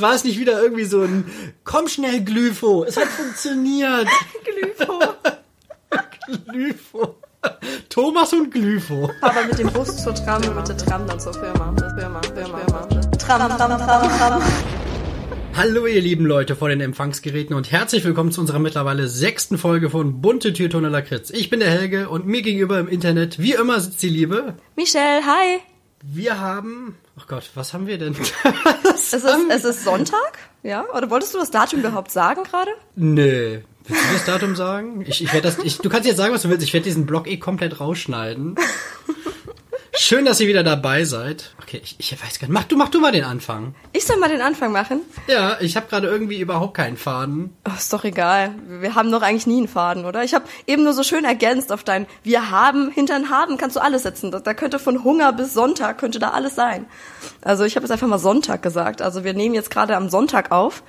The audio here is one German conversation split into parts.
war es nicht wieder irgendwie so ein Komm schnell, Glypho. Es hat funktioniert. Glypho. Glypho. Thomas und Glypho. Aber mit dem Bus zur Tram und mit der Tram dann zur Firma. Firma, Firma, Firma. Tram, Tram, Tram, Tram. Hallo ihr lieben Leute vor den Empfangsgeräten und herzlich willkommen zu unserer mittlerweile sechsten Folge von Bunte Türtone Lakritz. Ich bin der Helge und mir gegenüber im Internet, wie immer, sitzt die Liebe. Michelle, hi. Wir haben, ach Gott, was haben wir denn? Es ist, es ist Sonntag, ja? Oder wolltest du das Datum überhaupt sagen gerade? Nö. Willst du das Datum sagen? Ich, ich werde das, ich, du kannst jetzt sagen, was du willst. Ich werde diesen Blog eh komplett rausschneiden. Schön, dass ihr wieder dabei seid. Okay, ich, ich weiß gar nicht. Mach du, mach du mal den Anfang. Ich soll mal den Anfang machen. Ja, ich habe gerade irgendwie überhaupt keinen Faden. Oh, ist doch egal. Wir haben doch eigentlich nie einen Faden, oder? Ich habe eben nur so schön ergänzt auf dein Wir haben, hinter ein Haben kannst du alles setzen. Da, da könnte von Hunger bis Sonntag, könnte da alles sein. Also ich habe jetzt einfach mal Sonntag gesagt. Also wir nehmen jetzt gerade am Sonntag auf.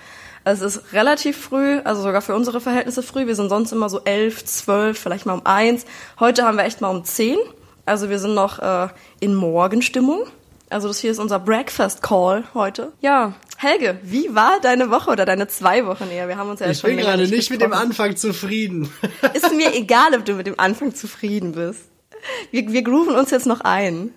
Es ist relativ früh, also sogar für unsere Verhältnisse früh. Wir sind sonst immer so elf, zwölf, vielleicht mal um eins. Heute haben wir echt mal um zehn. Also wir sind noch äh, in Morgenstimmung. Also das hier ist unser Breakfast Call heute. Ja, Helge, wie war deine Woche oder deine zwei Wochen eher? Wir haben uns ja Ich schon bin gerade nicht mit dem. Anfang zufrieden. Ist mir egal, ob du mit dem Anfang zufrieden bist. Wir, wir grooven uns jetzt noch ein.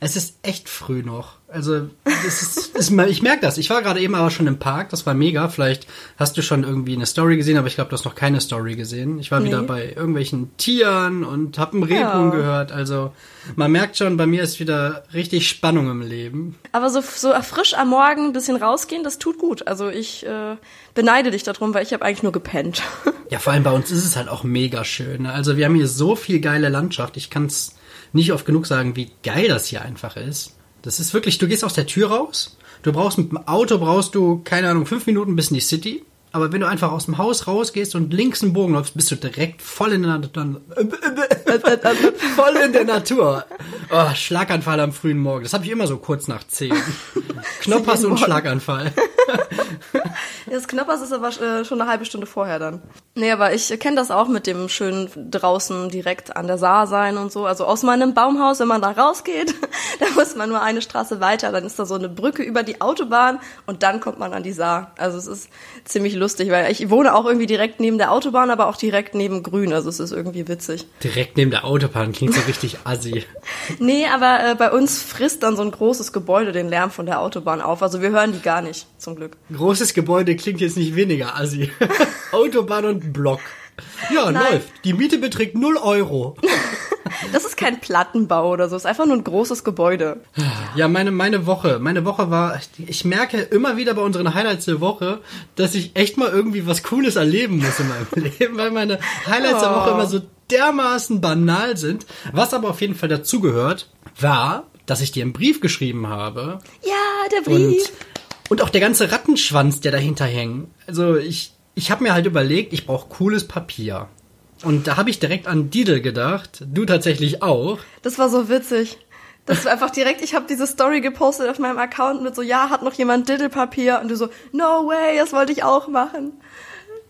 Es ist echt früh noch. Also, es ist, ist, ich merke das. Ich war gerade eben aber schon im Park. Das war mega. Vielleicht hast du schon irgendwie eine Story gesehen, aber ich glaube, du hast noch keine Story gesehen. Ich war wieder Nee. bei irgendwelchen Tieren und habe einen Rebhuhn Ja. gehört. Also, man merkt schon, bei mir ist wieder richtig Spannung im Leben. Aber so, so frisch am Morgen ein bisschen rausgehen, das tut gut. Also ich äh, beneide dich darum, weil ich habe eigentlich nur gepennt. Ja, vor allem bei uns ist es halt auch mega schön. ne? Also, wir haben hier so viel geile Landschaft. Ich kann es nicht oft genug sagen, wie geil das hier einfach ist. Das ist wirklich, du gehst aus der Tür raus. Du brauchst mit dem Auto, brauchst du, keine Ahnung, fünf Minuten bis in die City. Aber wenn du einfach aus dem Haus rausgehst und links einen Bogen läufst, bist du direkt voll in der Natur. voll in der Natur. Oh, Schlaganfall am frühen Morgen. Das habe ich immer so kurz nach zehn. Knoppers und. Schlaganfall. Das Knappers ist aber äh, schon eine halbe Stunde vorher dann. Nee, aber ich kenne das auch mit dem schön draußen direkt an der Saar sein und so. Also aus meinem Baumhaus, wenn man da rausgeht, da muss man nur eine Straße weiter, dann ist da so eine Brücke über die Autobahn und dann kommt man an die Saar. Also es ist ziemlich lustig, weil ich wohne auch irgendwie direkt neben der Autobahn, aber auch direkt neben Grün. Also es ist irgendwie witzig. Direkt neben der Autobahn klingt so richtig assi. Nee, aber äh, bei uns frisst dann so ein großes Gebäude den Lärm von der Autobahn auf. Also wir hören die gar nicht, zum Glück. Großes Gebäude klingt jetzt nicht weniger assi. Autobahn und Block. Ja, Nein. läuft. Die Miete beträgt 0 Euro. Das ist kein Plattenbau oder so, es ist einfach nur ein großes Gebäude. Ja, meine, meine Woche. Meine Woche war, ich merke immer wieder bei unseren Highlights der Woche, dass ich echt mal irgendwie was Cooles erleben muss in meinem Leben, weil meine Highlights der Woche Oh. immer so dermaßen banal sind. Was aber auf jeden Fall dazugehört, war, dass ich dir einen Brief geschrieben habe Ja, der und, Brief. und auch der ganze Rattenschwanz, der dahinter hängt. Also ich, ich habe mir halt überlegt, ich brauche cooles Papier. Und da habe ich direkt an Didel gedacht. Du tatsächlich auch. Das war so witzig. Das war einfach direkt, ich habe diese Story gepostet auf meinem Account mit so, ja, hat noch jemand Diddlepapier? Und du so, no way, das wollte ich auch machen.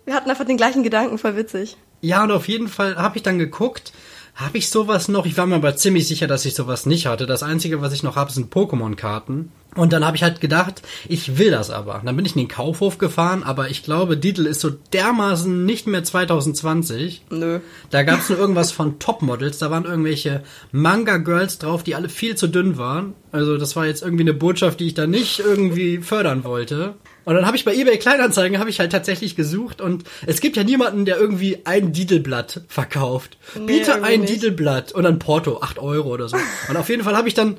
Wir hatten einfach den gleichen Gedanken, voll witzig. Ja, und auf jeden Fall habe ich dann geguckt, habe ich sowas noch? Ich war mir aber ziemlich sicher, dass ich sowas nicht hatte. Das Einzige, was ich noch habe, sind Pokémon-Karten. Und dann habe ich halt gedacht, ich will das aber. Dann bin ich in den Kaufhof gefahren, aber ich glaube, Didel ist so dermaßen nicht mehr 2020. Nö. Da gab es nur irgendwas von Topmodels, da waren irgendwelche Manga-Girls drauf, die alle viel zu dünn waren. Also das war jetzt irgendwie eine Botschaft, die ich da nicht irgendwie fördern wollte. Und dann habe ich bei eBay Kleinanzeigen habe ich halt tatsächlich gesucht und es gibt ja niemanden, der irgendwie ein Didelblatt verkauft. Biete irgendwie ein nicht. Didelblatt und dann Porto, 8 Euro oder so. Und auf jeden Fall habe ich dann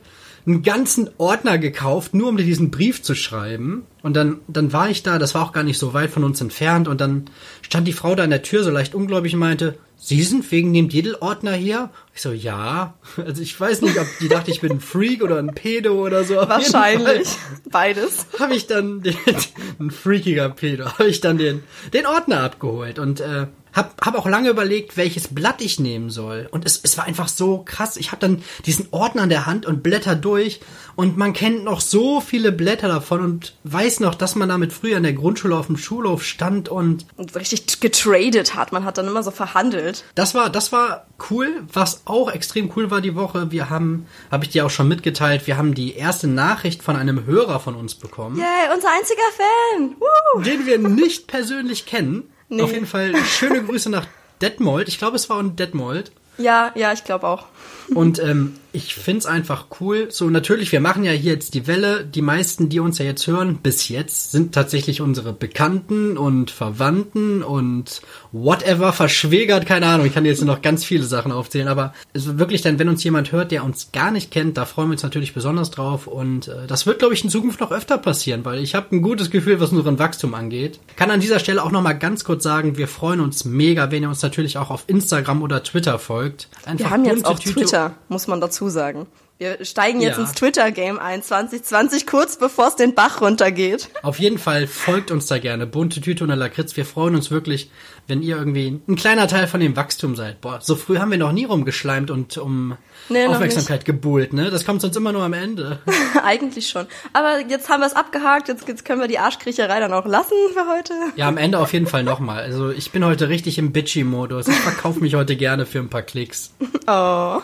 einen ganzen Ordner gekauft, nur um dir diesen Brief zu schreiben. Und dann, dann war ich da, das war auch gar nicht so weit von uns entfernt. Und dann stand die Frau da an der Tür so leicht ungläubig und meinte, Sie sind wegen dem Diddle-Ordner hier? Ich so, ja. Also ich weiß nicht, ob die dachte, ich bin ein Freak oder ein Pedo oder so. Auf Wahrscheinlich. Beides. habe ich dann den, ein freakiger Pedo, habe ich dann den, den Ordner abgeholt und äh, hab, hab auch lange überlegt, welches Blatt ich nehmen soll. Und es, es war einfach so krass. Ich habe dann diesen Ordner in der Hand und blätter durch und man kennt noch so viele Blätter davon und weiß noch, dass man damit früher in der Grundschule auf dem Schulhof stand und Und richtig getradet hat. Man hat dann immer so verhandelt. das war, das war cool. Was auch extrem cool war die Woche, wir haben, habe ich dir auch schon mitgeteilt, wir haben die erste Nachricht von einem Hörer von uns bekommen, Yay, unser einziger Fan. Woo. den wir nicht persönlich kennen. Nee. Auf jeden Fall schöne Grüße nach Detmold. Ich glaube, es war in Detmold. Ja, ja, ich glaube auch. Und ähm, ich find's einfach cool. So, natürlich, wir machen ja hier jetzt die Welle. Die meisten, die uns ja jetzt hören, bis jetzt, sind tatsächlich unsere Bekannten und Verwandten und whatever, verschwägert, keine Ahnung. Ich kann jetzt noch ganz viele Sachen aufzählen, aber es ist wirklich dann, wenn uns jemand hört, der uns gar nicht kennt, da freuen wir uns natürlich besonders drauf. Und äh, das wird, glaube ich, in Zukunft noch öfter passieren, weil ich habe ein gutes Gefühl, was unseren Wachstum angeht. Kann an dieser Stelle auch nochmal ganz kurz sagen, wir freuen uns mega, wenn ihr uns natürlich auch auf Instagram oder Twitter folgt. Einfach Wir haben jetzt auch Tüte- Twitter, muss man dazu sagen. Wir steigen jetzt Ja. ins Twitter-Game ein, 2020, kurz bevor es den Bach runtergeht. Auf jeden Fall folgt uns da gerne. Bunte Tüte und Lakritz. Wir freuen uns wirklich, wenn ihr irgendwie ein kleiner Teil von dem Wachstum seid. Boah, so früh haben wir noch nie rumgeschleimt und um Nee, Aufmerksamkeit gebuhlt, ne? Das kommt sonst immer nur am Ende. Eigentlich schon. Aber jetzt haben wir es abgehakt, jetzt, jetzt können wir die Arschkriecherei dann auch lassen für heute. Ja, am Ende auf jeden Fall nochmal. Also ich bin heute richtig im Bitchy-Modus. Ich verkaufe mich heute gerne für ein paar Klicks. Oh.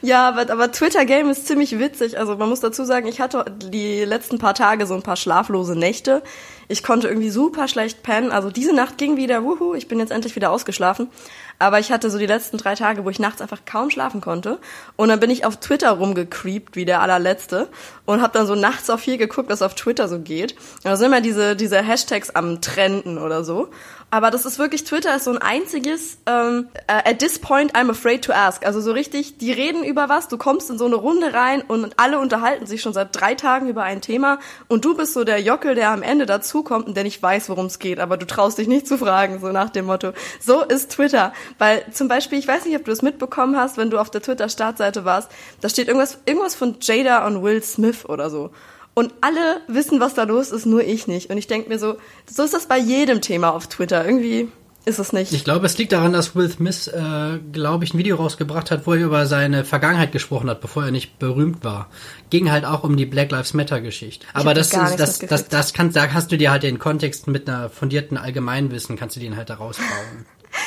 Ja, aber, aber Twitter Game ist ziemlich witzig. Also man muss dazu sagen, ich hatte die letzten paar Tage so ein paar schlaflose Nächte. Ich konnte irgendwie super schlecht pennen. Also diese Nacht ging wieder, wuhu, ich bin jetzt endlich wieder ausgeschlafen. Aber ich hatte so die letzten drei Tage, wo ich nachts einfach kaum schlafen konnte. Und dann bin ich auf Twitter rumgecreept, wie der allerletzte. Und habe dann so nachts auch viel geguckt, was auf Twitter so geht. Und da sind immer diese, diese Hashtags am Trenden oder so. Aber das ist wirklich, Twitter ist so ein einziges, ähm, äh, at this point I'm afraid to ask. Also so richtig, die reden über was, du kommst in so eine Runde rein und alle unterhalten sich schon seit drei Tagen über ein Thema und du bist so der Jockel, der am Ende dazukommt und der nicht weiß, worum es geht, aber du traust dich nicht zu fragen, so nach dem Motto. So ist Twitter. Weil zum Beispiel, ich weiß nicht, ob du es mitbekommen hast, wenn du auf der Twitter-Startseite warst, da steht irgendwas, irgendwas von Jada und Will Smith oder so. Und alle wissen, was da los ist, nur ich nicht. Und ich denke mir so, so ist das bei jedem Thema auf Twitter. Irgendwie ist es nicht. Ich glaube, es liegt daran, dass Will Smith, äh, glaube ich, ein Video rausgebracht hat, wo er über seine Vergangenheit gesprochen hat, bevor er nicht berühmt war. Ging halt auch um die Black Lives Matter Geschichte. Aber das, das, das, mitgekriegt. das kannst, da hast du dir halt den Kontext mit einer fundierten Allgemeinwissen, kannst du den halt da rausbauen.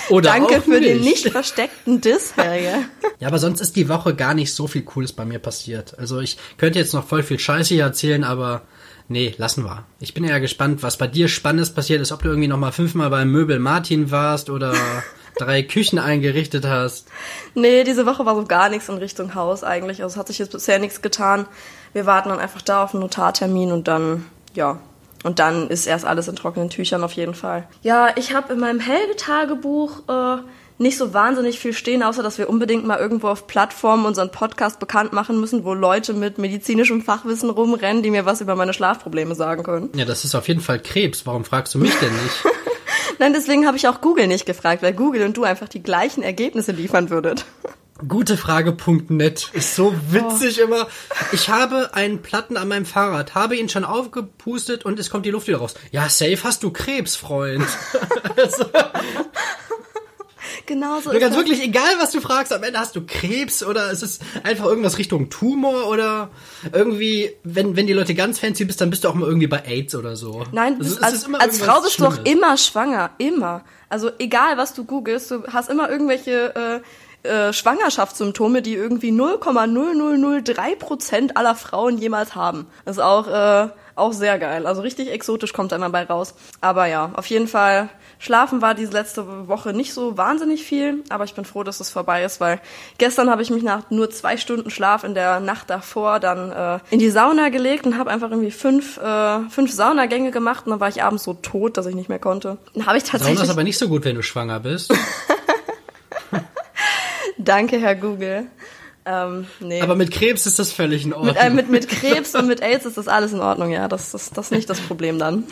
Oder Danke für den nicht. nicht versteckten Diss, Helge. Ja, aber sonst ist die Woche gar nicht so viel Cooles bei mir passiert. Also ich könnte jetzt noch voll viel Scheiße hier erzählen, aber nee, lassen wir. Ich bin eher gespannt, was bei dir Spannendes passiert ist, ob du irgendwie noch mal fünfmal beim Möbel Martin warst oder drei Küchen eingerichtet hast. Nee, diese Woche war so gar nichts in Richtung Haus eigentlich. Also es hat sich jetzt bisher nichts getan. Wir warten dann einfach da auf einen Notartermin und dann, ja. Und dann ist erst alles in trockenen Tüchern auf jeden Fall. Ja, ich habe in meinem Helge-Tagebuch äh, nicht so wahnsinnig viel stehen, außer dass wir unbedingt mal irgendwo auf Plattformen unseren Podcast bekannt machen müssen, wo Leute mit medizinischem Fachwissen rumrennen, die mir was über meine Schlafprobleme sagen können. Ja, das ist auf jeden Fall Krebs. Warum fragst du mich denn nicht? Nein, deswegen habe ich auch Google nicht gefragt, weil Google und du einfach die gleichen Ergebnisse liefern würdet. Gutefrage.net ist so witzig immer. Ich habe einen Platten an meinem Fahrrad, habe ihn schon aufgepustet und es kommt die Luft wieder raus. Ja, safe hast du Krebs, Freund. Genau so Du ist kannst das. wirklich, egal was du fragst, am Ende hast du Krebs oder es ist einfach irgendwas Richtung Tumor oder irgendwie, wenn, wenn die Leute ganz fancy bist, dann bist du auch mal irgendwie bei AIDS oder so. Nein, Also bist, es als, ist immer als Frau bist du auch Schlimmes. immer schwanger, immer. Also egal, was du googelst, du hast immer irgendwelche äh, äh, Schwangerschaftssymptome, die irgendwie 0,0003 Prozent aller Frauen jemals haben. Das ist auch äh, auch sehr geil. Also richtig exotisch kommt da immer bei raus. Aber ja, auf jeden Fall. Schlafen war diese letzte Woche nicht so wahnsinnig viel, aber ich bin froh, dass es vorbei ist, weil gestern habe ich mich nach nur zwei Stunden Schlaf in der Nacht davor dann äh, in die Sauna gelegt und habe einfach irgendwie fünf, äh, fünf Saunagänge gemacht und dann war ich abends so tot, dass ich nicht mehr konnte. Dann habe ich Sauna tatsächlich. ist aber nicht so gut, wenn du schwanger bist. Danke, Herr Google. Ähm, nee. Aber mit Krebs ist das völlig in Ordnung. mit, äh, mit, mit Krebs und mit AIDS ist das alles in Ordnung, ja. Das ist das ist nicht das Problem dann.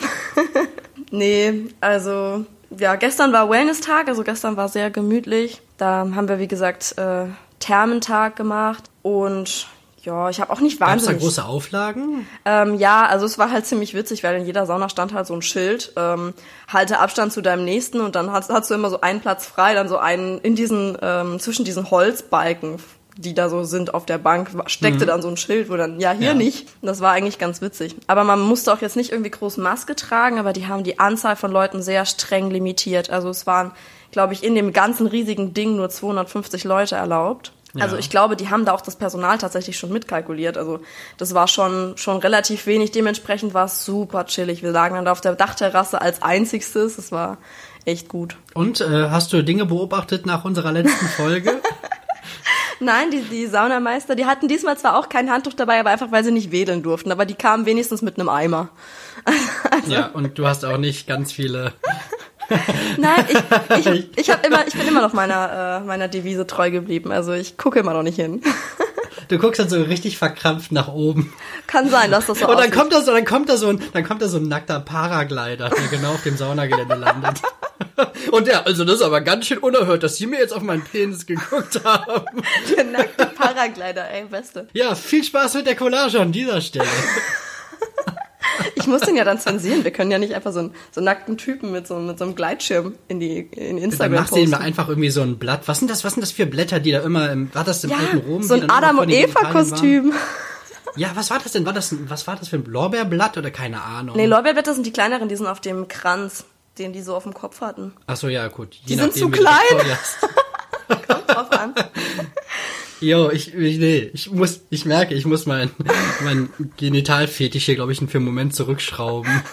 nee, also ja, gestern war Wellness-Tag, also gestern war sehr gemütlich. Da haben wir, wie gesagt, äh, Thermentag gemacht und Ja, ich habe auch nicht Gab es da wahnsinnig. große Auflagen? Ähm, ja, also es war halt ziemlich witzig, weil in jeder Sauna stand halt so ein Schild, ähm, halte Abstand zu deinem Nächsten und dann hast, hast du immer so einen Platz frei, dann so einen in diesen, ähm, zwischen diesen Holzbalken, die da so sind auf der Bank, steckte dann so ein Schild, wo dann, ja, hier Ja. nicht. Das war eigentlich ganz witzig. Aber man musste auch jetzt nicht irgendwie groß Maske tragen, aber die haben die Anzahl von Leuten sehr streng limitiert. Also es waren, glaube ich, in dem ganzen riesigen Ding nur 250 Leute erlaubt. Also ich glaube, die haben da auch das Personal tatsächlich schon mitkalkuliert. Also das war schon, schon relativ wenig. Dementsprechend war es super chillig. Wir lagen dann da auf der Dachterrasse als einzigstes. Es war echt gut. Und äh, hast du Dinge beobachtet nach unserer letzten Folge? Nein, die, die Saunameister, die hatten diesmal zwar auch kein Handtuch dabei, aber einfach, weil sie nicht wedeln durften. Aber die kamen wenigstens mit einem Eimer. ja, und du hast auch nicht ganz viele. Nein, ich, ich, ich, hab immer, ich bin immer noch meiner, äh, meiner Devise treu geblieben. Also ich gucke immer noch nicht hin. Du guckst dann so richtig verkrampft nach oben. Kann sein, dass das so Und dann aussieht. kommt da so, dann kommt da so ein, dann kommt da so ein nackter Paraglider, der genau auf dem Saunagelände landet. Und der, also das ist aber ganz schön unerhört, dass Sie mir jetzt auf meinen Penis geguckt haben. Der nackte Paraglider, ey, beste. Ja, viel Spaß mit der Collage an dieser Stelle. Ich muss den ja dann zensieren. Wir können ja nicht einfach so einen, so einen nackten Typen mit so, mit so einem Gleitschirm in die in Dann Instagram machst du ihm posten. einfach irgendwie so ein Blatt. Was sind das, was sind das für Blätter, die da immer im, war das im Ja, alten Rom? so ein dann Adam und Eva? Kostüm. Ja, was war das denn? War das, was war das für ein Blaubeerblatt oder keine Ahnung? Nee, Lorbeerblätter sind die kleineren, die sind auf dem Kranz, den die so auf dem Kopf hatten. Ach so, ja, gut. Je Die sind zu klein. Kommt drauf an. Jo, ich, ich, nee, ich muss, ich merke, ich muss mein, mein Genitalfetisch hier, glaube ich, für einen Moment zurückschrauben.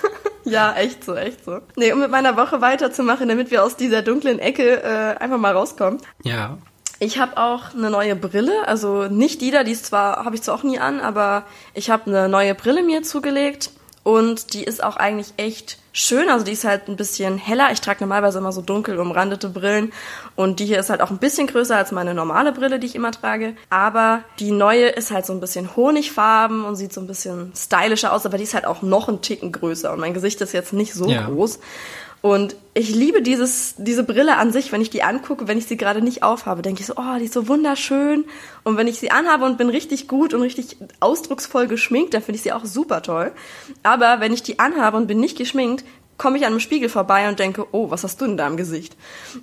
Ja, echt so, echt so. Nee, um mit meiner Woche weiterzumachen, damit wir aus dieser dunklen Ecke äh, einfach mal rauskommen. Ja. Ich habe auch eine neue Brille, also nicht die da, die ist zwar, habe ich zwar auch nie an, aber ich habe eine neue Brille mir zugelegt und die ist auch eigentlich echt schön, also die ist halt ein bisschen heller. Ich trage normalerweise immer so dunkel umrandete Brillen und die hier ist halt auch ein bisschen größer als meine normale Brille, die ich immer trage, aber die neue ist halt so ein bisschen honigfarben und sieht so ein bisschen stylischer aus, aber die ist halt auch noch einen Ticken größer und mein Gesicht ist jetzt nicht so Ja. groß. Und ich liebe dieses, diese Brille an sich, wenn ich die angucke, wenn ich sie gerade nicht aufhabe, denke ich so, oh, die ist so wunderschön. Und wenn ich sie anhabe und bin richtig gut und richtig ausdrucksvoll geschminkt, dann finde ich sie auch super toll. Aber wenn ich die anhabe und bin nicht geschminkt, komme ich an einem Spiegel vorbei und denke, oh, was hast du in deinem Gesicht?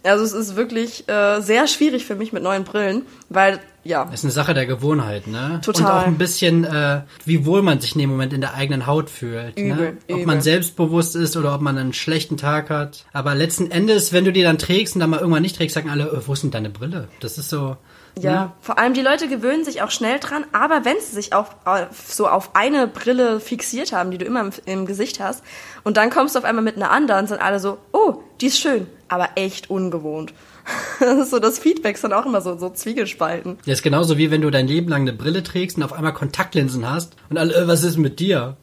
Also es ist wirklich äh, sehr schwierig für mich mit neuen Brillen, weil, ja, Das ist eine Sache der Gewohnheit, ne? Total. Und auch ein bisschen, äh, wie wohl man sich in dem Moment in der eigenen Haut fühlt. Übel, ne? Ob übel. man selbstbewusst ist oder ob man einen schlechten Tag hat. Aber letzten Endes, wenn du die dann trägst und dann mal irgendwann nicht trägst, sagen alle, äh, wo ist denn deine Brille? Das ist so. Ja, Ne? vor allem die Leute gewöhnen sich auch schnell dran, aber wenn sie sich auf, auf so auf eine Brille fixiert haben, die du immer im, im Gesicht hast, und dann kommst du auf einmal mit einer anderen, sind alle so, oh, die ist schön, aber echt ungewohnt. Das ist so, das Feedback ist dann auch immer so, so Zwiegespalten. Das ist genauso wie wenn du dein Leben lang eine Brille trägst und auf einmal Kontaktlinsen hast und alle, äh, was ist mit dir?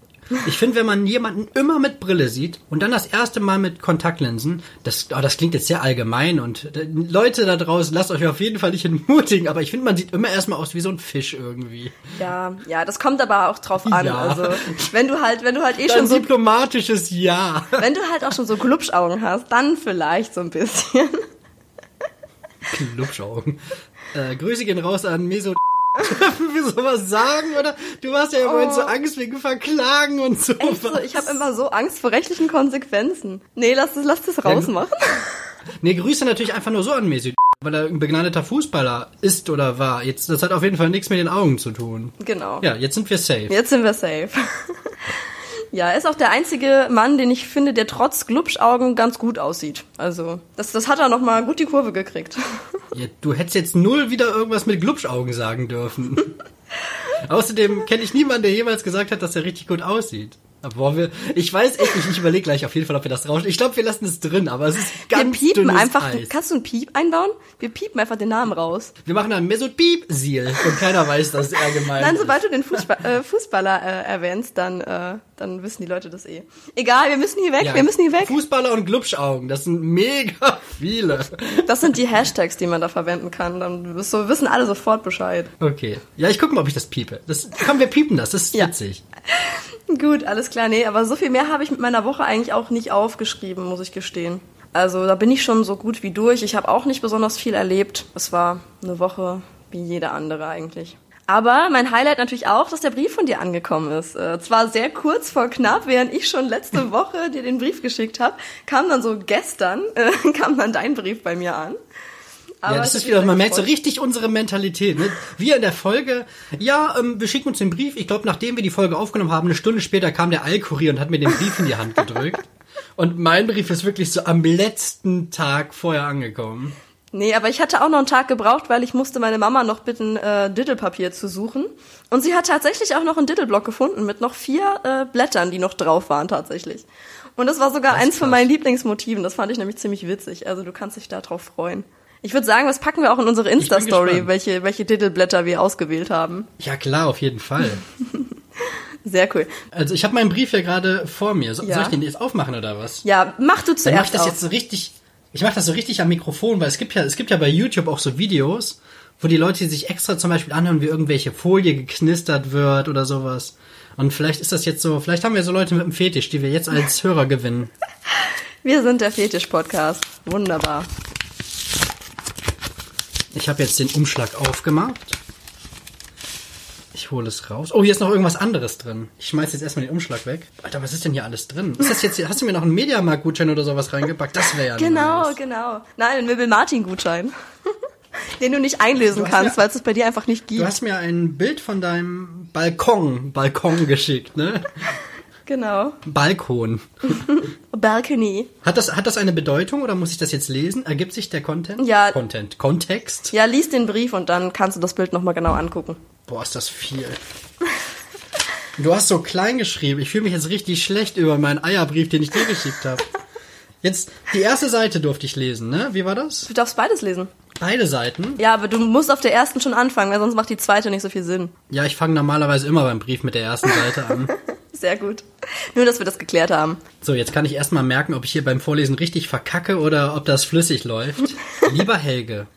Ich finde, wenn man jemanden immer mit Brille sieht und dann das erste Mal mit Kontaktlinsen, das, oh, das klingt jetzt sehr allgemein und äh, Leute da draußen, lasst euch auf jeden Fall nicht entmutigen, aber ich finde, man sieht immer erstmal aus wie so ein Fisch irgendwie. Ja, ja, das kommt aber auch drauf an. Ja. Also, wenn du halt, wenn du halt eh Ein schon so, diplomatisches Ja. wenn du halt auch schon so Glubschaugen hast, dann vielleicht so ein bisschen. Lupschaugen. Äh, Grüße gehen raus an Meso. Dürfen wir sowas sagen, oder? Du hast ja im Moment so Angst wegen Verklagen und so. Oh. Echt so, ich habe immer so Angst vor rechtlichen Konsequenzen. Nee, lass das, lass das rausmachen. Nee, Grüße natürlich einfach nur so an Mesut, weil er ein begnadeter Fußballer ist oder war. Jetzt, das hat auf jeden Fall nichts mit den Augen zu tun. Genau. Ja, jetzt sind wir safe. Jetzt sind wir safe. ja, er ist auch der einzige Mann, den ich finde, der trotz Glubschaugen ganz gut aussieht. Also, das, das hat er noch mal gut die Kurve gekriegt. Ja, du hättest jetzt null wieder irgendwas mit Glubschaugen sagen dürfen. Außerdem kenne ich niemanden, der jemals gesagt hat, dass er richtig gut aussieht. Aber wir, ich weiß echt nicht, ich überlege gleich auf jeden Fall, ob wir das rauschen. Ich glaube, wir lassen es drin, aber es ist Wir ganz piepen dünnes einfach. Eis. Kannst du einen Piep einbauen? Wir piepen einfach den Namen raus. Wir machen einen Mesut Piep Seal und keiner weiß, dass er gemeint Nein, sobald du den Fußball, äh, Fußballer äh, erwähnst, dann, äh, dann wissen die Leute das eh. Egal, wir müssen hier weg, Ja, wir müssen hier weg. Fußballer und Glubschaugen, das sind mega viele. Das sind die Hashtags, die man da verwenden kann. Dann wissen alle sofort Bescheid. Okay. Ja, ich gucke mal, ob ich das piepe. Das, komm, wir piepen das, das ist Ja. witzig. Gut, alles klar. Nee, aber so viel mehr habe ich mit meiner Woche eigentlich auch nicht aufgeschrieben, muss ich gestehen. Also da bin ich schon so gut wie durch. Ich habe auch nicht besonders viel erlebt. Es war eine Woche wie jede andere eigentlich. Aber mein Highlight natürlich auch, dass der Brief von dir angekommen ist. Äh, zwar sehr kurz vor knapp, während ich schon letzte Woche dir den Brief geschickt habe, kam dann so gestern, äh, kam dann dein Brief bei mir an. Aber ja, das ist wieder, man merkt so richtig unsere Mentalität. Ne? Wir in der Folge, ja, ähm, wir schicken uns den Brief. Ich glaube, nachdem wir die Folge aufgenommen haben, eine Stunde später kam der Eilkurier und hat mir den Brief in die Hand gedrückt. Und mein Brief ist wirklich so am letzten Tag vorher angekommen. Nee, aber ich hatte auch noch einen Tag gebraucht, weil ich musste meine Mama noch bitten, äh, Diddlepapier zu suchen. Und sie hat tatsächlich auch noch einen Diddleblock gefunden mit noch vier äh, Blättern, die noch drauf waren tatsächlich. Und das war sogar das eins von meinen Lieblingsmotiven. Das fand ich nämlich ziemlich witzig. Also du kannst dich da drauf freuen. Ich würde sagen, was packen wir auch in unsere Insta-Story, welche, welche Titelblätter wir ausgewählt haben. Ja klar, auf jeden Fall. Sehr cool. Also ich habe meinen Brief ja gerade vor mir. So, ja. Soll ich den jetzt aufmachen oder was? Ja, mach du zuerst. Dann mach ich das auf. jetzt so richtig. Ich mache das so richtig am Mikrofon, weil es gibt ja, es gibt ja bei YouTube auch so Videos, wo die Leute sich extra zum Beispiel anhören, wie irgendwelche Folie geknistert wird oder sowas. Und vielleicht ist das jetzt so, vielleicht haben wir so Leute mit dem Fetisch, die wir jetzt als Hörer gewinnen. Wir sind der Fetisch-Podcast. Wunderbar. Ich habe jetzt den Umschlag aufgemacht. Ich hole es raus. Oh, hier ist noch irgendwas anderes drin. Ich schmeiß jetzt erstmal den Umschlag weg. Alter, was ist denn hier alles drin? Ist das jetzt, hast du mir noch einen Mediamarkt-Gutschein oder sowas reingepackt? Das wäre ja Genau, nice. genau. Nein, einen Möbel-Martin-Gutschein. den du nicht einlösen du kannst, weil es es bei dir einfach nicht gibt. Du hast mir ein Bild von deinem Balkon, Balkon geschickt, ne? Genau. Balkon. Balcony. Hat das, hat das eine Bedeutung oder muss ich das jetzt lesen? Ergibt sich der Content? Ja. Content. Kontext? Ja, lies den Brief und dann kannst du das Bild nochmal genau angucken. Boah, ist das viel. Du hast so klein geschrieben. Ich fühle mich jetzt richtig schlecht über meinen Eierbrief, den ich dir geschickt habe. Jetzt, die erste Seite durfte ich lesen, ne? Wie war das? Du darfst beides lesen. Beide Seiten? Ja, aber du musst auf der ersten schon anfangen, weil sonst macht die zweite nicht so viel Sinn. Ja, ich fange normalerweise immer beim Brief mit der ersten Seite an. Sehr gut. Nur, dass wir das geklärt haben. So, jetzt kann ich erstmal merken, ob ich hier beim Vorlesen richtig verkacke oder ob das flüssig läuft. Lieber Helge,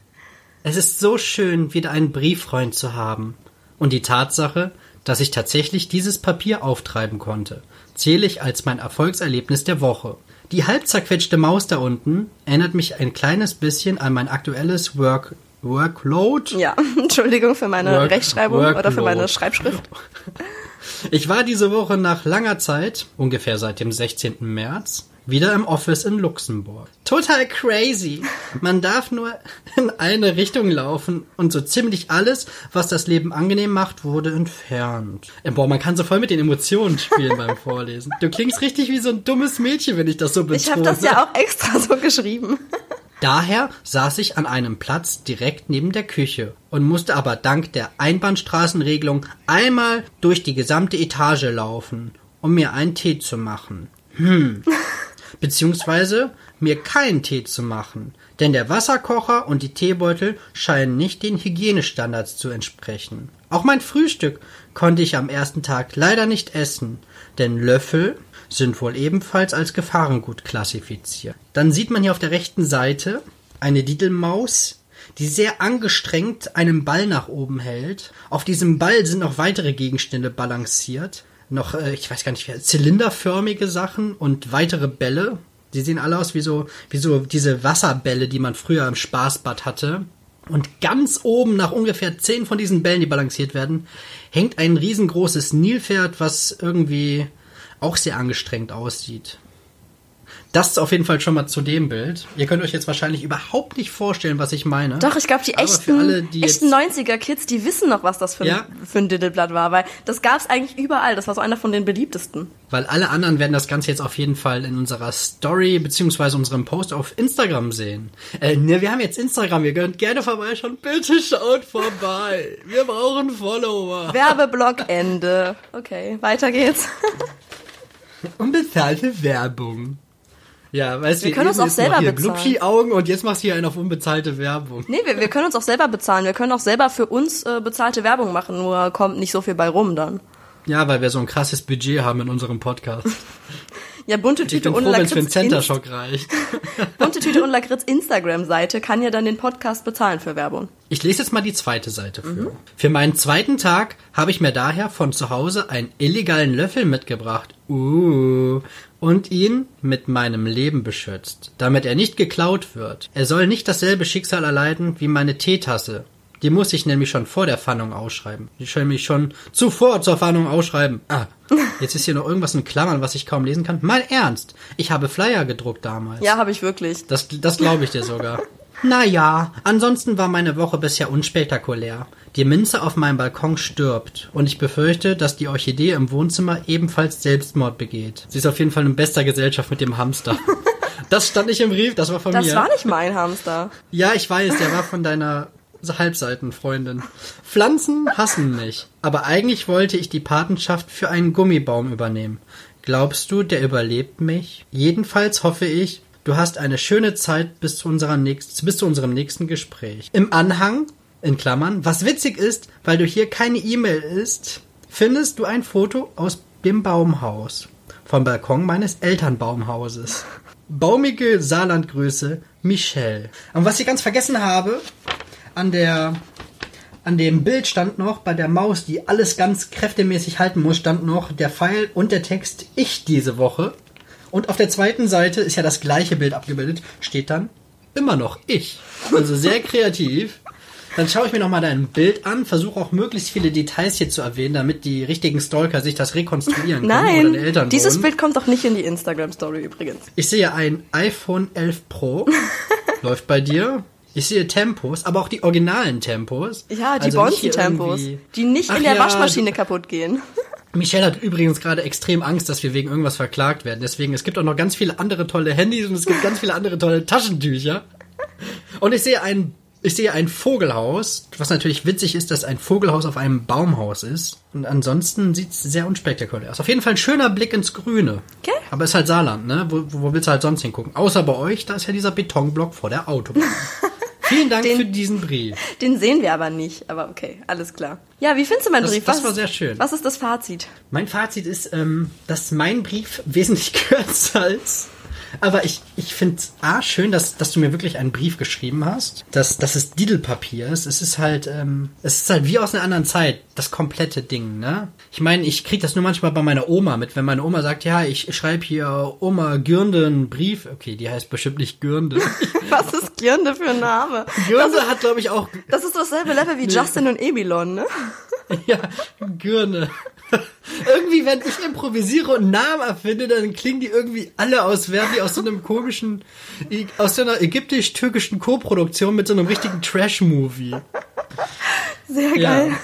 es ist so schön, wieder einen Brieffreund zu haben. Und die Tatsache, dass ich tatsächlich dieses Papier auftreiben konnte, zähle ich als mein Erfolgserlebnis der Woche. Die halb zerquetschte Maus da unten erinnert mich ein kleines bisschen an mein aktuelles Work Workload. Ja, Entschuldigung für meine Work, Rechtschreibung Workload. oder für meine Schreibschrift. Ich war diese Woche nach langer Zeit, ungefähr seit dem 16. März, wieder im Office in Luxemburg. Total crazy. Man darf nur in eine Richtung laufen und so ziemlich alles, was das Leben angenehm macht, wurde entfernt. Boah, man kann so voll mit den Emotionen spielen beim Vorlesen. Du klingst richtig wie so ein dummes Mädchen, wenn ich das so betone. Ich habe das ja auch extra so geschrieben. Daher saß ich an einem Platz direkt neben der Küche und musste aber dank der Einbahnstraßenregelung einmal durch die gesamte Etage laufen, um mir einen Tee zu machen. Hm. Beziehungsweise mir keinen Tee zu machen, denn der Wasserkocher und die Teebeutel scheinen nicht den Hygienestandards zu entsprechen. Auch mein Frühstück konnte ich am ersten Tag leider nicht essen, denn Löffel sind wohl ebenfalls als Gefahrengut klassifiziert. Dann sieht man hier auf der rechten Seite eine Didelmaus, die sehr angestrengt einen Ball nach oben hält. Auf diesem Ball sind noch weitere Gegenstände balanciert. Noch, äh, ich weiß gar nicht, zylinderförmige Sachen und weitere Bälle. Die sehen alle aus wie so, wie so diese Wasserbälle, die man früher im Spaßbad hatte. Und ganz oben, nach ungefähr zehn von diesen Bällen, die balanciert werden, hängt ein riesengroßes Nilpferd, was irgendwie auch sehr angestrengt aussieht. Das ist auf jeden Fall schon mal zu dem Bild. Ihr könnt euch jetzt wahrscheinlich überhaupt nicht vorstellen, was ich meine. Doch, ich glaube, die echten, alle, die echten 90er-Kids, die wissen noch, was das für, ja? ein, für ein Diddleblatt war, weil das gab es eigentlich überall. Das war so einer von den beliebtesten. Weil alle anderen werden das Ganze jetzt auf jeden Fall in unserer Story beziehungsweise unserem Post auf Instagram sehen. Äh, ne, wir haben jetzt Instagram, ihr könnt gerne vorbeischauen. Bitte schaut vorbei. Wir brauchen Follower. Werbeblock Ende. Okay, weiter geht's. Unbezahlte Werbung. Ja, weißt du, wir können uns auch selber hier bezahlen. Augen und jetzt machst du hier einen auf unbezahlte Werbung. Nee, wir, wir können uns auch selber bezahlen. Wir können auch selber für uns äh, bezahlte Werbung machen, nur kommt nicht so viel bei rum dann. Ja, weil wir so ein krasses Budget haben in unserem Podcast. Ja, bunte Tüte und Lakritz. Für einen Center-Shock reicht. bunte Tüte und Lakritz Instagram-Seite kann ja dann den Podcast bezahlen für Werbung. Ich lese jetzt mal die zweite Seite für. Mhm. Für meinen zweiten Tag habe ich mir daher von zu Hause einen illegalen Löffel mitgebracht. Uh. Und ihn mit meinem Leben beschützt, damit er nicht geklaut wird. Er soll nicht dasselbe Schicksal erleiden wie meine Teetasse, Die muss ich nämlich schon vor der Fahndung ausschreiben. Die soll mich schon zuvor zur Fahndung ausschreiben. Ah, jetzt ist hier noch irgendwas in Klammern, was ich kaum lesen kann. Mal ernst. Ich habe Flyer gedruckt damals. Ja, habe ich wirklich. Das, das glaube ich dir sogar. Naja, ansonsten war meine Woche bisher unspektakulär. Die Minze auf meinem Balkon stirbt und ich befürchte, dass die Orchidee im Wohnzimmer ebenfalls Selbstmord begeht. Sie ist auf jeden Fall in bester Gesellschaft mit dem Hamster. Das stand nicht im Brief, das war von Das mir. war nicht mein Hamster. Ja, ich weiß, der war von deiner Halbseitenfreundin. Pflanzen hassen mich, aber eigentlich wollte ich die Patenschaft für einen Gummibaum übernehmen. Glaubst du, der überlebt mich? Jedenfalls hoffe ich, du hast eine schöne Zeit bis zu, unserer nächst, bis zu unserem nächsten Gespräch. Im Anhang, in Klammern, was witzig ist, weil du hier keine E-Mail ist, findest du ein Foto aus dem Baumhaus. Vom Balkon meines Elternbaumhauses. Baumige Saarlandgröße, Michelle. Und was ich ganz vergessen habe, an der an dem Bild stand noch bei der Maus, die alles ganz kräftemäßig halten muss, stand noch der Pfeil und der Text Ich diese Woche. Und auf der zweiten Seite ist ja das gleiche Bild abgebildet, steht dann immer noch ich. Also sehr kreativ. Dann schaue ich mir nochmal dein Bild an, versuche auch möglichst viele Details hier zu erwähnen, damit die richtigen Stalker sich das rekonstruieren können. Nein, Eltern dieses. Bild kommt doch nicht in die Instagram-Story übrigens. Ich sehe ein iPhone 11 Pro. läuft bei dir. Ich sehe Tempos, aber auch die originalen Tempos. Ja, die Also Bonzen-Tempos, die nicht Ach in der ja, Waschmaschine kaputt gehen. Michelle hat übrigens gerade extrem Angst, dass wir wegen irgendwas verklagt werden. Deswegen, es gibt auch noch ganz viele andere tolle Handys und es gibt ganz viele andere tolle Taschentücher. Und ich sehe ein, ich sehe ein Vogelhaus, was natürlich witzig ist, dass ein Vogelhaus auf einem Baumhaus ist. Und ansonsten sieht es sehr unspektakulär aus. Auf jeden Fall ein schöner Blick ins Grüne. Okay. Aber es ist halt Saarland, ne? Wo, wo willst du halt sonst hingucken? Außer bei euch, da ist ja dieser Betonblock vor der Autobahn. Vielen Dank Den- für diesen Brief. Den sehen wir aber nicht, aber okay, alles klar. Ja, wie findest du meinen Das- Brief? das Was- war sehr schön. Was ist das Fazit? Mein Fazit ist, ähm, dass mein Brief wesentlich kürzer ist. Aber ich, ich finde es A, schön, dass, dass du mir wirklich einen Brief geschrieben hast. Dass, dass es Diddlepapier ist. Es ist halt, ähm, es ist halt wie aus einer anderen Zeit, das komplette Ding, ne? Ich meine, ich krieg das nur manchmal bei meiner Oma mit, wenn meine Oma sagt, ja, ich schreibe hier Oma Gürnde einen Brief. Okay, die heißt bestimmt nicht Gürnde. Was ist Girnde für ein Name? Gürnde hat, glaube ich, auch Das ist dasselbe Level wie Justin und Ebilon, ne? Ja, Gürne. Irgendwie, wenn ich improvisiere und Namen erfinde, dann klingen die irgendwie alle aus, die aus so einem komischen, aus so einer ägyptisch-türkischen Co-Produktion mit so einem richtigen Trash-Movie. Sehr Ja. geil.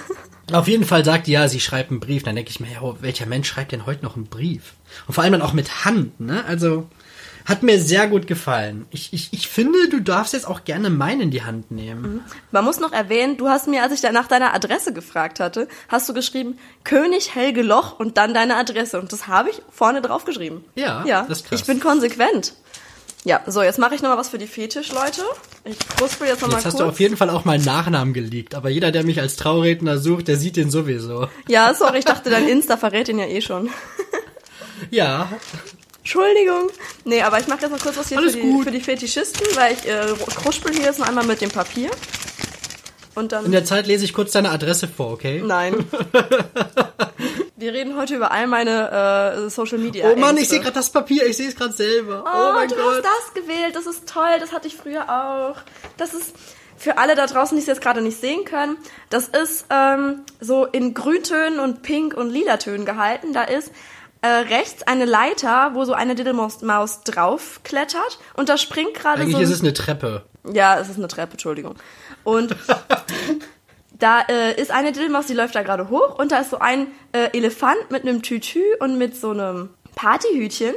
Auf jeden Fall sagt die, ja, sie schreibt einen Brief. Dann denke ich mir, ja, oh, welcher Mensch schreibt denn heute noch einen Brief? Und vor allem dann auch mit Hand, ne? Also, hat mir sehr gut gefallen. Ich, ich, ich finde, du darfst jetzt auch gerne meinen in die Hand nehmen. Man muss noch erwähnen, du hast mir, als ich nach deiner Adresse gefragt hatte, hast du geschrieben König Helge Loch und dann deine Adresse. Und das habe ich vorne drauf geschrieben. Ja, ja. das ist krass. Ich bin konsequent. Ja, so, jetzt mache ich nochmal was für die Fetischleute. Ich kruspel jetzt nochmal Jetzt hast kurz. du auf jeden Fall auch meinen Nachnamen geleakt, aber jeder, der mich als Trauredner sucht, der sieht den sowieso. ja, sorry, ich dachte, dein Insta verrät ihn ja eh schon. Ja, Entschuldigung. Nee, aber ich mache jetzt noch kurz was hier für die, gut. für die Fetischisten, weil ich äh, kruspel hier jetzt noch einmal mit dem Papier. Und dann. in der Zeit lese ich kurz deine Adresse vor, okay? Nein. Wir reden heute über all meine äh, Social Media. Oh Mann, ich sehe gerade das Papier, ich sehe es gerade selber. Oh, Oh, mein du Gott. hast das gewählt. Das ist toll. Das hatte ich früher auch. Das ist für alle da draußen, die es jetzt gerade nicht sehen können. Das ist ähm, so in Grüntönen und Pink und Lilatönen gehalten. Da ist äh, rechts eine Leiter, wo so eine Diddlemaus Maus draufklettert und da springt gerade Eigentlich so. ein- ist es eine Treppe. ja, es ist eine Treppe, Entschuldigung. Und da äh, ist eine Dillmaus, die läuft da gerade hoch und da ist so ein äh, Elefant mit einem Tütü und mit so einem Partyhütchen.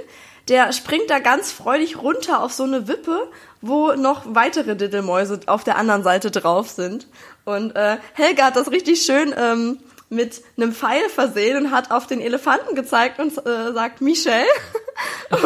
Der springt da ganz freudig runter auf so eine Wippe, wo noch weitere Diddelmäuse auf der anderen Seite drauf sind. Und äh, Helga hat das richtig schön ähm, mit einem Pfeil versehen und hat auf den Elefanten gezeigt und äh, sagt Michelle.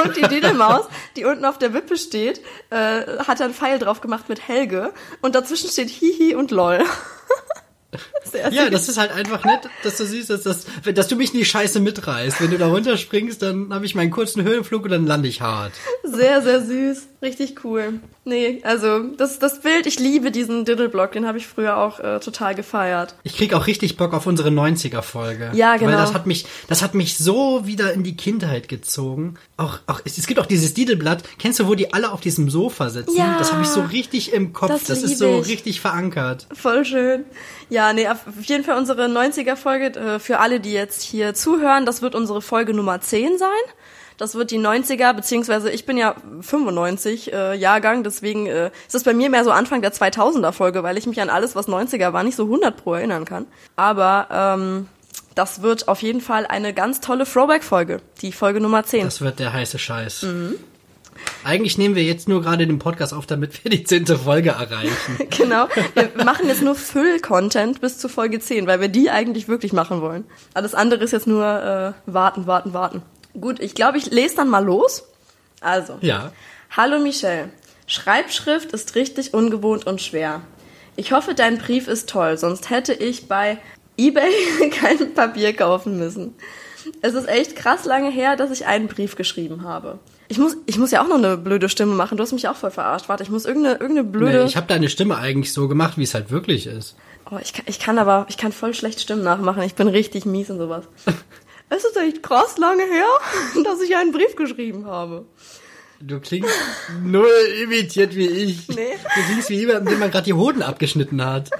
Und die Didelmaus, die unten auf der Wippe steht, äh, hat einen Pfeil drauf gemacht mit Helge. Und dazwischen steht Hihi und LOL. Sehr Ja, süß. das ist halt einfach nett, dass du siehst, dass, das, dass du mich in die Scheiße mitreißt. Wenn du da runterspringst, dann habe ich meinen kurzen Höhenflug und dann lande ich hart. Sehr, sehr süß. Richtig cool. Nee, also das, das Bild, ich liebe diesen Diddleblock, den habe ich früher auch äh, total gefeiert. Ich krieg auch richtig Bock auf unsere 90er-Folge. Ja, genau. Weil das hat mich, das hat mich so wieder in die Kindheit gezogen. Auch, auch, es, es gibt auch dieses Didelblatt. Kennst du, wo die alle auf diesem Sofa sitzen? Ja. Das habe ich so richtig im Kopf. Das Das, ist so ich. richtig verankert. Voll schön. Ja, nee, auf jeden Fall unsere 90er-Folge, äh, für alle, die jetzt hier zuhören, das wird unsere Folge Nummer 10 sein. Das wird die 90er, beziehungsweise ich bin ja 95 äh, Jahrgang, deswegen äh, ist das bei mir mehr so Anfang der 2000er Folge, weil ich mich an alles, was 90er war, nicht so 100 pro erinnern kann. Aber ähm, das wird auf jeden Fall eine ganz tolle Throwback-Folge, die Folge Nummer 10. Das wird der heiße Scheiß. Mhm. Eigentlich nehmen wir jetzt nur gerade den Podcast auf, damit wir die zehnte Folge erreichen. Genau. Wir machen jetzt nur Füll-Content bis zu Folge 10, weil wir die eigentlich wirklich machen wollen. Alles andere ist jetzt nur äh, warten, warten, warten. Gut, ich glaube, ich lese dann mal los. Also. Ja. Hallo Michelle. Schreibschrift ist richtig ungewohnt und schwer. Ich hoffe, dein Brief ist toll, sonst hätte ich bei eBay kein Papier kaufen müssen. Es ist echt krass lange her, dass ich einen Brief geschrieben habe. Ich muss, ich muss ja auch noch eine blöde Stimme machen. Du hast mich auch voll verarscht. Warte, ich muss irgendeine, irgendeine blöde. Nee, ich habe deine Stimme eigentlich so gemacht, wie es halt wirklich ist. Oh, ich kann, ich kann aber, ich kann voll schlecht Stimmen nachmachen. Ich bin richtig mies und sowas. es ist echt krass lange her, dass ich einen Brief geschrieben habe. Du klingst null imitiert wie ich. Nee. Du klingst wie jemand, dem man gerade die Hoden abgeschnitten hat.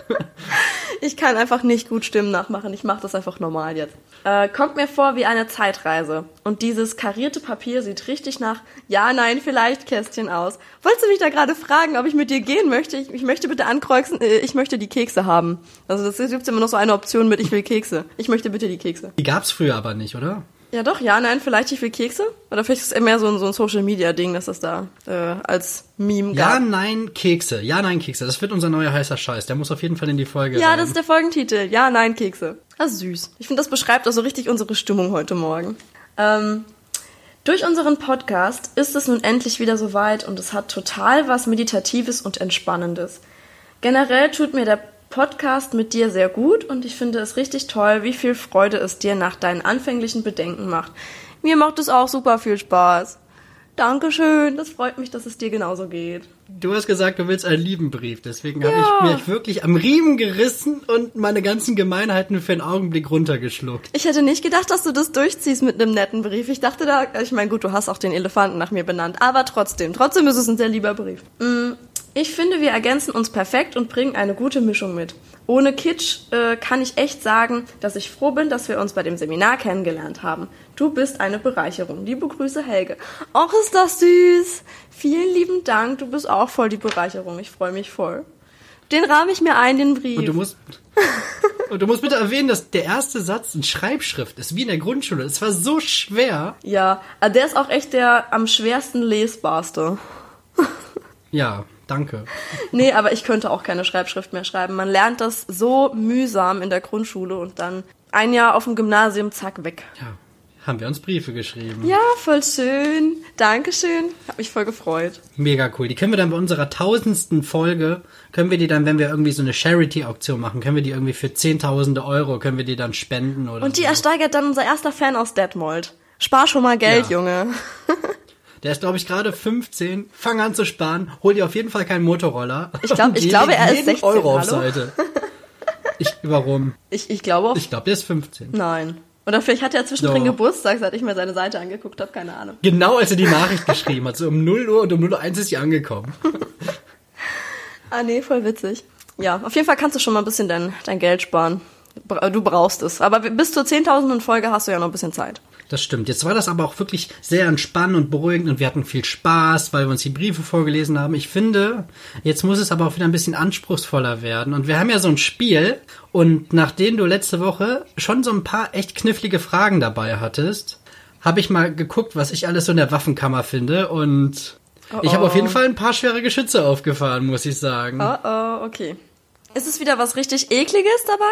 Ich kann einfach nicht gut Stimmen nachmachen. Ich mache das einfach normal jetzt. Äh, kommt mir vor wie eine Zeitreise. Und dieses karierte Papier sieht richtig nach Ja, nein, vielleicht Kästchen aus. Wolltest du mich da gerade fragen, ob ich mit dir gehen möchte? Ich, ich möchte bitte ankreuzen, äh, ich möchte die Kekse haben. Also das gibt immer noch so eine Option mit Ich will Kekse. Ich möchte bitte die Kekse. Die gab's früher aber nicht, oder? Ja doch, ja, nein, vielleicht ich will Kekse. Oder vielleicht ist es mehr so ein, so ein Social-Media-Ding, dass das da äh, als Meme gab. Ja, nein, Kekse. Ja, nein, Kekse. Das wird unser neuer heißer Scheiß. Der muss auf jeden Fall in die Folge Ja, rein. das ist der Folgentitel. Ja, nein, Kekse. Das ist süß. Ich finde, das beschreibt auch so richtig unsere Stimmung heute Morgen. Ähm, durch unseren Podcast ist es nun endlich wieder soweit und es hat total was Meditatives und Entspannendes. Generell tut mir der Podcast mit dir sehr gut und ich finde es richtig toll, wie viel Freude es dir nach deinen anfänglichen Bedenken macht. Mir macht es auch super viel Spaß. Dankeschön, das freut mich, dass es dir genauso geht. Du hast gesagt, du willst einen lieben Brief. Deswegen habe Ja. ich mich wirklich am Riemen gerissen und meine ganzen Gemeinheiten für einen Augenblick runtergeschluckt. Ich hätte nicht gedacht, dass du das durchziehst mit einem netten Brief. Ich dachte da, ich meine, gut, du hast auch den Elefanten nach mir benannt, aber trotzdem, trotzdem ist es ein sehr lieber Brief. Mm, Ich finde, wir ergänzen uns perfekt und bringen eine gute Mischung mit. Ohne Kitsch äh, kann ich echt sagen, dass ich froh bin, dass wir uns bei dem Seminar kennengelernt haben. Du bist eine Bereicherung. Liebe Grüße, Helge. Och, ist das süß. Vielen lieben Dank. Du bist auch voll die Bereicherung. Ich freue mich voll. Den rahme ich mir ein, den Brief. Und du musst, und du musst bitte erwähnen, dass der erste Satz in Schreibschrift ist, wie in der Grundschule. Es war so schwer. Ja, ah, der ist auch echt der am schwersten lesbarste. Ja, danke. Nee, aber ich könnte auch keine Schreibschrift mehr schreiben. Man lernt das so mühsam in der Grundschule und dann ein Jahr auf dem Gymnasium, zack, weg. Ja, haben wir uns Briefe geschrieben. Ja, voll schön. Dankeschön. Hab mich voll gefreut. Mega cool. Die können wir dann bei unserer tausendsten Folge, können wir die dann, wenn wir irgendwie so eine Charity-Auktion machen, können wir die irgendwie für zehntausende Euro, können wir die dann spenden oder Und die so. ersteigert dann unser erster Fan aus Detmold. Spar schon mal Geld, Ja. Junge. Der ist, glaube ich, gerade 15. Fang an zu sparen. Hol dir auf jeden Fall keinen Motorroller. Ich glaub- ich glaube, er ist jeden 16, Euro auf? Seite. Ich, warum? Ich, ich glaube auch. Ich glaube, der ist 15. nein. Oder vielleicht hat er zwischendrin Doch. Geburtstag, seit ich mir seine Seite angeguckt habe, keine Ahnung. Genau als er die Nachricht geschrieben hat. So um 0 Uhr und um 0 Uhr 1 ist sie angekommen. Ah, nee, voll witzig. Ja, auf jeden Fall kannst du schon mal ein bisschen dein, dein Geld sparen. Du brauchst es. Aber bis zur 10.000. Folge hast du ja noch ein bisschen Zeit. Das stimmt. Jetzt war das aber auch wirklich sehr entspannend und beruhigend und wir hatten viel Spaß, weil wir uns die Briefe vorgelesen haben. Ich finde, jetzt muss es aber auch wieder ein bisschen anspruchsvoller werden. Und wir haben ja so ein Spiel und nachdem du letzte Woche schon so ein paar echt knifflige Fragen dabei hattest, habe ich mal geguckt, was ich alles so in der Waffenkammer finde und ich habe auf jeden Fall ein paar schwere Geschütze aufgefahren, muss ich sagen. Oh, oh, okay. Ist es wieder was richtig Ekliges dabei?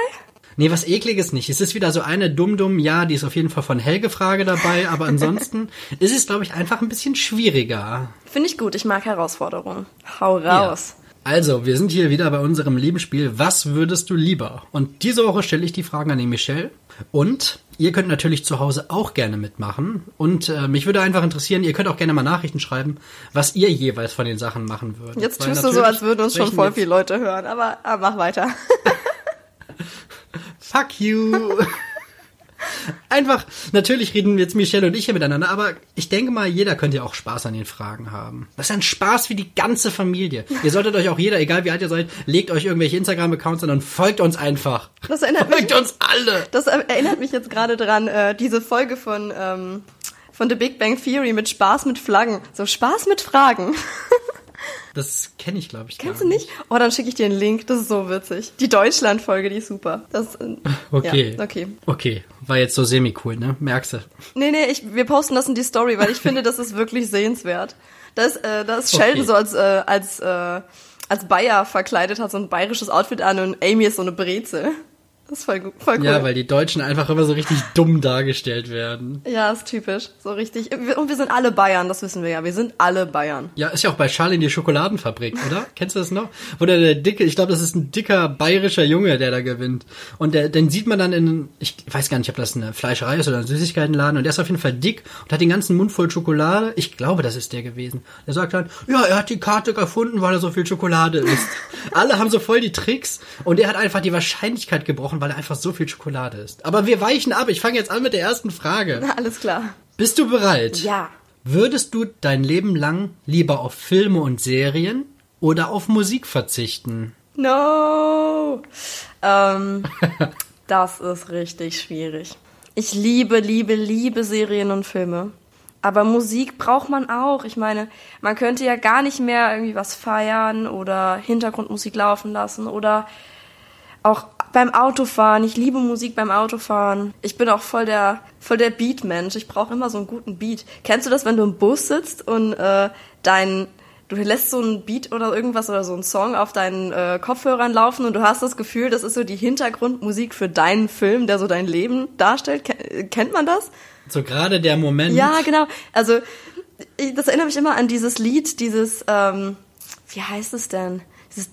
Nee, was ekliges nicht. Es ist wieder so eine dumm-dumm, ja, die ist auf jeden Fall von Helge Frage dabei, aber ansonsten ist es, glaube ich, einfach ein bisschen schwieriger. Finde ich gut, ich mag Herausforderungen. Hau raus. Also, wir sind hier wieder bei unserem Lebensspiel Was würdest du lieber? Und diese Woche stelle ich die Fragen an die Michelle. Und ihr könnt natürlich zu Hause auch gerne mitmachen. Und äh, mich würde einfach interessieren, ihr könnt auch gerne mal Nachrichten schreiben, was ihr jeweils von den Sachen machen würdet. Jetzt Weil tust du so, als würden uns schon voll viele Leute hören, aber, aber mach weiter. Fuck you. Einfach, natürlich reden jetzt Michelle und ich hier miteinander, aber ich denke mal, jeder könnte ja auch Spaß an den Fragen haben. Das ist ein Spaß für die ganze Familie. Ihr solltet euch auch jeder, egal wie alt ihr seid, legt euch irgendwelche Instagram-Accounts an und folgt uns einfach. Das erinnert mich, Folgt uns alle. das erinnert mich jetzt gerade dran, äh, diese Folge von, ähm, von The Big Bang Theory mit Spaß mit Flaggen. So Spaß mit Fragen. Das kenne ich, glaube ich, Kennst du nicht? Oh, dann schicke ich dir einen Link. Das ist so witzig. Die Deutschland-Folge, die ist super. Das, äh, Okay. Ja, okay. Okay, war jetzt so semi-cool, ne? Merkst du? Nee, nee, ich, wir posten das in die Story, weil ich finde, das ist wirklich sehenswert. Da ist, äh, da ist Sheldon Okay. so als, äh, als, äh, als Bayer verkleidet, hat so ein bayerisches Outfit an und Amy ist so eine Brezel. Das ist voll, gu- voll cool. Ja, weil die Deutschen einfach immer so richtig dumm dargestellt werden. ja, ist typisch. So richtig. Und wir sind alle Bayern, das wissen wir ja. Wir sind alle Bayern. Ja, ist ja auch bei Charlie in die Schokoladenfabrik, oder? Kennst du das noch? Wo der, der dicke, ich glaube, das ist ein dicker bayerischer Junge, der da gewinnt. Und der, den sieht man dann in, ich weiß gar nicht, ob das eine Fleischerei ist oder ein Süßigkeitenladen. Und der ist auf jeden Fall dick und hat den ganzen Mund voll Schokolade. Ich glaube, das ist der gewesen. Der sagt dann, ja, er hat die Karte gefunden, weil er so viel Schokolade isst. Alle haben so voll die Tricks und er hat einfach die Wahrscheinlichkeit gebrochen, weil er einfach so viel Schokolade isst. Aber wir weichen ab. Ich fange jetzt an mit der ersten Frage. Na, alles klar. Bist du bereit? Ja. Würdest du dein Leben lang lieber auf Filme und Serien oder auf Musik verzichten? No. Ähm, das ist richtig schwierig. Ich liebe, liebe, liebe Serien und Filme. Aber Musik braucht man auch. Ich meine, man könnte ja gar nicht mehr irgendwie was feiern oder Hintergrundmusik laufen lassen oder auch beim Autofahren. Ich liebe Musik beim Autofahren. Ich bin auch voll der voll der Beat-Mensch. Ich brauche immer so einen guten Beat. Kennst du das, wenn du im Bus sitzt und äh, dein du lässt so einen Beat oder irgendwas oder so einen Song auf deinen äh, Kopfhörern laufen und du hast das Gefühl, das ist so die Hintergrundmusik für deinen Film, der so dein Leben darstellt. Ken kennt man das? So gerade der Moment. Ja, genau. Also ich- das erinnert mich immer an dieses Lied, dieses ähm, wie heißt es denn? Dieses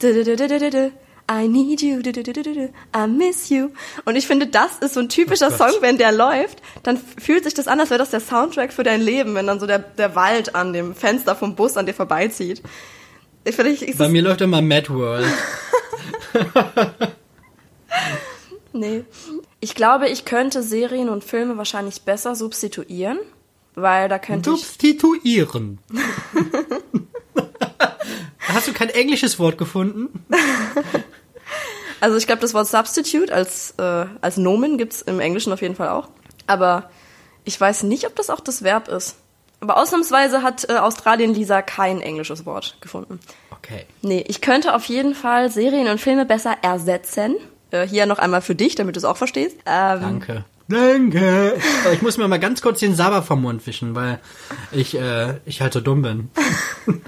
I need you, du-du-du-du-du, I miss you. Und ich finde, das ist so ein typischer Oh. Song, wenn der läuft, dann fühlt sich das an, als wäre das der Soundtrack für dein Leben, wenn dann so der, der Wald an dem Fenster vom Bus an dir vorbeizieht. Ich finde, ich, Bei mir läuft immer Mad World. Nee. Ich glaube, ich könnte Serien und Filme wahrscheinlich besser substituieren, weil da könnte ich Substituieren. Hast du kein englisches Wort gefunden? Also ich glaube, das Wort Substitute als, äh, als Nomen gibt's im Englischen auf jeden Fall auch. Aber ich weiß nicht, ob das auch das Verb ist. Aber ausnahmsweise hat äh, Australien Lisa kein englisches Wort gefunden. Okay. Nee, ich könnte auf jeden Fall Serien und Filme besser ersetzen. Äh, hier noch einmal für dich, damit du es auch verstehst. Ähm, Danke. Danke. Ich muss mir mal ganz kurz den Saber vom Mund wischen, weil ich, äh, ich halt so dumm bin.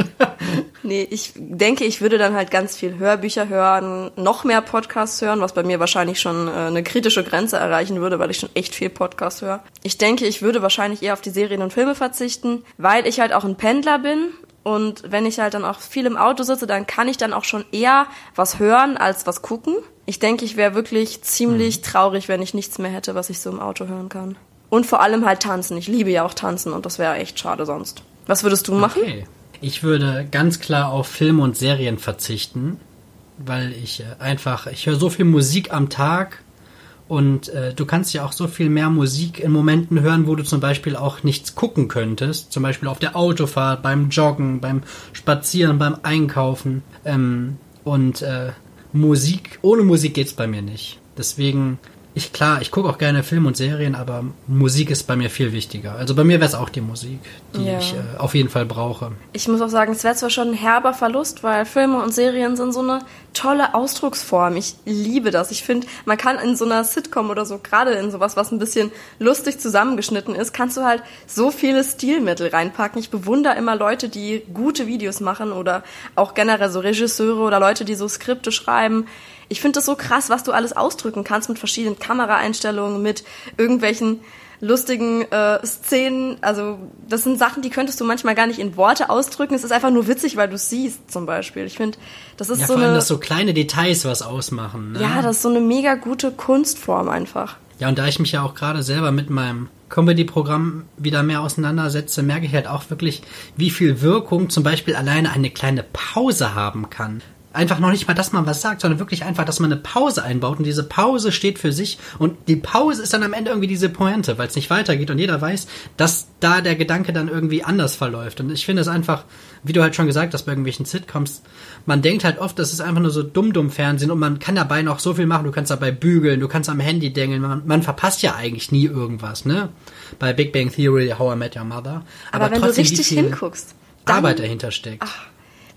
Nee, ich denke, ich würde dann halt ganz viel Hörbücher hören, noch mehr Podcasts hören, was bei mir wahrscheinlich schon äh, eine kritische Grenze erreichen würde, weil ich schon echt viel Podcast höre. Ich denke, ich würde wahrscheinlich eher auf die Serien und Filme verzichten, weil ich halt auch ein Pendler bin. Und wenn ich halt dann auch viel im Auto sitze, dann kann ich dann auch schon eher was hören als was gucken. Ich denke, ich wäre wirklich ziemlich traurig, wenn ich nichts mehr hätte, was ich so im Auto hören kann. Und vor allem halt tanzen. Ich liebe ja auch tanzen und das wäre echt schade sonst. Was würdest du machen? Okay. Ich würde ganz klar auf Filme und Serien verzichten, weil ich äh, einfach, ich höre so viel Musik am Tag und äh, du kannst ja auch so viel mehr Musik in Momenten hören, wo du zum Beispiel auch nichts gucken könntest. Zum Beispiel auf der Autofahrt, beim Joggen, beim Spazieren, beim Einkaufen. Ähm, und äh, Musik, ohne Musik geht's bei mir nicht. Deswegen, ich klar, ich gucke auch gerne Filme und Serien, aber Musik ist bei mir viel wichtiger. Also bei mir wäre es auch die Musik, die Ja. ich äh, auf jeden Fall brauche. Ich muss auch sagen, es wäre zwar schon ein herber Verlust, weil Filme und Serien sind so eine tolle Ausdrucksform. Ich liebe das. Ich finde, man kann in so einer Sitcom oder so, gerade in sowas, was ein bisschen lustig zusammengeschnitten ist, kannst du halt so viele Stilmittel reinpacken. Ich bewundere immer Leute, die gute Videos machen oder auch generell so Regisseure oder Leute, die so Skripte schreiben. Ich finde das so krass, was du alles ausdrücken kannst mit verschiedenen Kameraeinstellungen, mit irgendwelchen lustigen äh, Szenen. Also das sind Sachen, die könntest du manchmal gar nicht in Worte ausdrücken. Es ist einfach nur witzig, weil du es siehst zum Beispiel. Ich finde, das ist Ja, so vor allem, eine... dass so kleine Details was ausmachen. Ne? ja, das ist so eine mega gute Kunstform einfach. Ja, und da ich mich ja auch gerade selber mit meinem Comedy-Programm wieder mehr auseinandersetze, merke ich halt auch wirklich, wie viel Wirkung zum Beispiel alleine eine kleine Pause haben kann. Einfach noch nicht mal, dass man was sagt, sondern wirklich einfach, dass man eine Pause einbaut und diese Pause steht für sich und die Pause ist dann am Ende irgendwie diese Pointe, weil es nicht weitergeht und jeder weiß, dass da der Gedanke dann irgendwie anders verläuft. Und ich finde es einfach, wie du halt schon gesagt hast, bei irgendwelchen Sitcoms, man denkt halt oft, das ist einfach nur so dumm-dumm-Fernsehen und man kann dabei noch so viel machen. Du kannst dabei bügeln, du kannst am Handy dengeln, man, man verpasst ja eigentlich nie irgendwas, ne? Bei Big Bang Theory, How I Met Your Mother. Aber, wenn du richtig hinguckst, Arbeit dahinter steckt.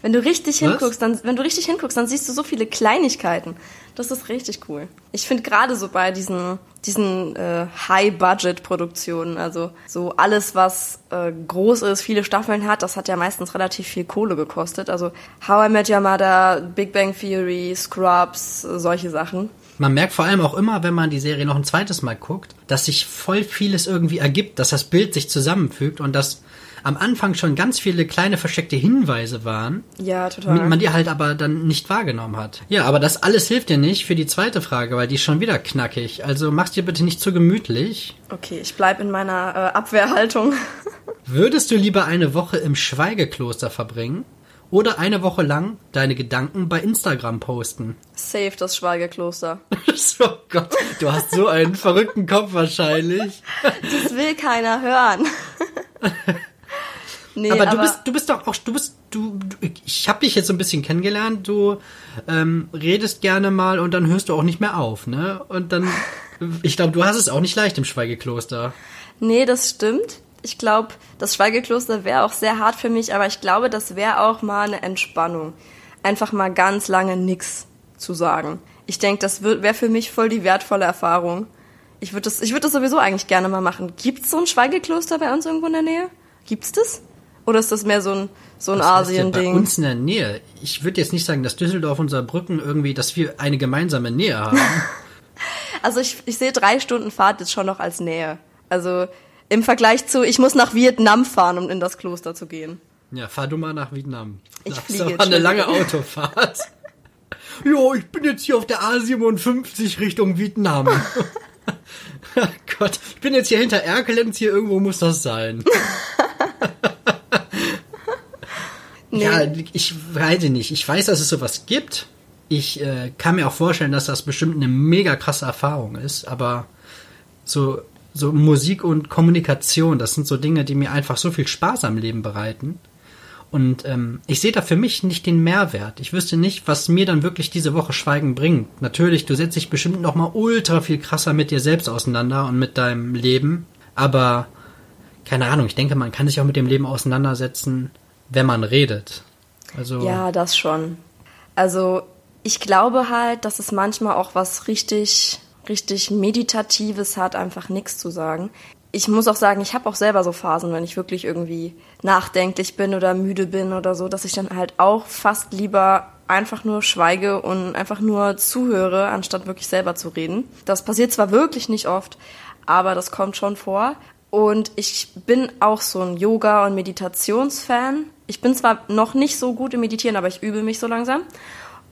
Wenn du richtig Was? hinguckst, dann, wenn du richtig hinguckst, dann siehst du so viele Kleinigkeiten. Das ist richtig cool. Ich finde gerade so bei diesen, diesen äh, High-Budget-Produktionen, also so alles, was äh, groß ist, viele Staffeln hat, das hat ja meistens relativ viel Kohle gekostet. Also How I Met Your Mother, Big Bang Theory, Scrubs, äh, solche Sachen. Man merkt vor allem auch immer, wenn man die Serie noch ein zweites Mal guckt, dass sich voll vieles irgendwie ergibt, dass das Bild sich zusammenfügt und dass am Anfang schon ganz viele kleine versteckte Hinweise waren, Ja, total. man die halt aber dann nicht wahrgenommen hat. Ja, aber das alles hilft dir nicht für die zweite Frage, weil die ist schon wieder knackig. Also mach's dir bitte nicht zu gemütlich. Okay, ich bleib in meiner äh, Abwehrhaltung. Würdest du lieber eine Woche im Schweigekloster verbringen oder eine Woche lang deine Gedanken bei Instagram posten? Safe das Schweigekloster. oh Gott, du hast so einen verrückten Kopf wahrscheinlich. Das will keiner hören. nee, aber, du bist, du bist doch auch, du bist, du, du ich habe dich jetzt so ein bisschen kennengelernt. Du ähm, redest gerne mal und dann hörst du auch nicht mehr auf, ne? Und dann, ich glaube, du hast es auch nicht leicht im Schweigekloster. Nee, das stimmt. Ich glaube, das Schweigekloster wäre auch sehr hart für mich, aber ich glaube, das wäre auch mal eine Entspannung. Einfach mal ganz lange nix zu sagen. Ich denke, das wäre für mich voll die wertvolle Erfahrung. Ich würde das, ich würde das sowieso eigentlich gerne mal machen. Gibt's so ein Schweigekloster bei uns irgendwo in der Nähe? Gibt's das? Oder ist das mehr so ein, so ein Asien-Ding? Bei uns in der Nähe. Ich würde jetzt nicht sagen, dass Düsseldorf und Saarbrücken irgendwie, dass wir eine gemeinsame Nähe haben. Also ich, ich sehe drei Stunden Fahrt jetzt schon noch als Nähe. Also im Vergleich zu, ich muss nach Vietnam fahren, um in das Kloster zu gehen. ja, fahr du mal nach Vietnam. Ich das fliege ist eine lange. Autofahrt. Jo, ich bin jetzt hier auf der A57 Richtung Vietnam. Gott, ich bin jetzt hier hinter Erkelenz, hier irgendwo muss das sein. Nee. Ja, ich weiß nicht. Ich weiß, dass es sowas gibt. Ich äh, kann mir auch vorstellen, dass das bestimmt eine mega krasse Erfahrung ist, aber so, so Musik und Kommunikation, das sind so Dinge, die mir einfach so viel Spaß am Leben bereiten. Und ähm, ich sehe da für mich nicht den Mehrwert. Ich wüsste nicht, was mir dann wirklich diese Woche Schweigen bringt. Natürlich, du setzt dich bestimmt noch mal ultra viel krasser mit dir selbst auseinander und mit deinem Leben. Aber keine Ahnung, ich denke, man kann sich auch mit dem Leben auseinandersetzen, wenn man redet. Also Ja, das schon. Also ich glaube halt, dass es manchmal auch was richtig, richtig Meditatives hat, einfach nichts zu sagen. Ich muss auch sagen, ich habe auch selber so Phasen, wenn ich wirklich irgendwie nachdenklich bin oder müde bin oder so, dass ich dann halt auch fast lieber einfach nur schweige und einfach nur zuhöre, anstatt wirklich selber zu reden. Das passiert zwar wirklich nicht oft, aber das kommt schon vor. Und ich bin auch so ein Yoga- und Meditationsfan. Ich bin zwar noch nicht so gut im Meditieren, aber ich übe mich so langsam.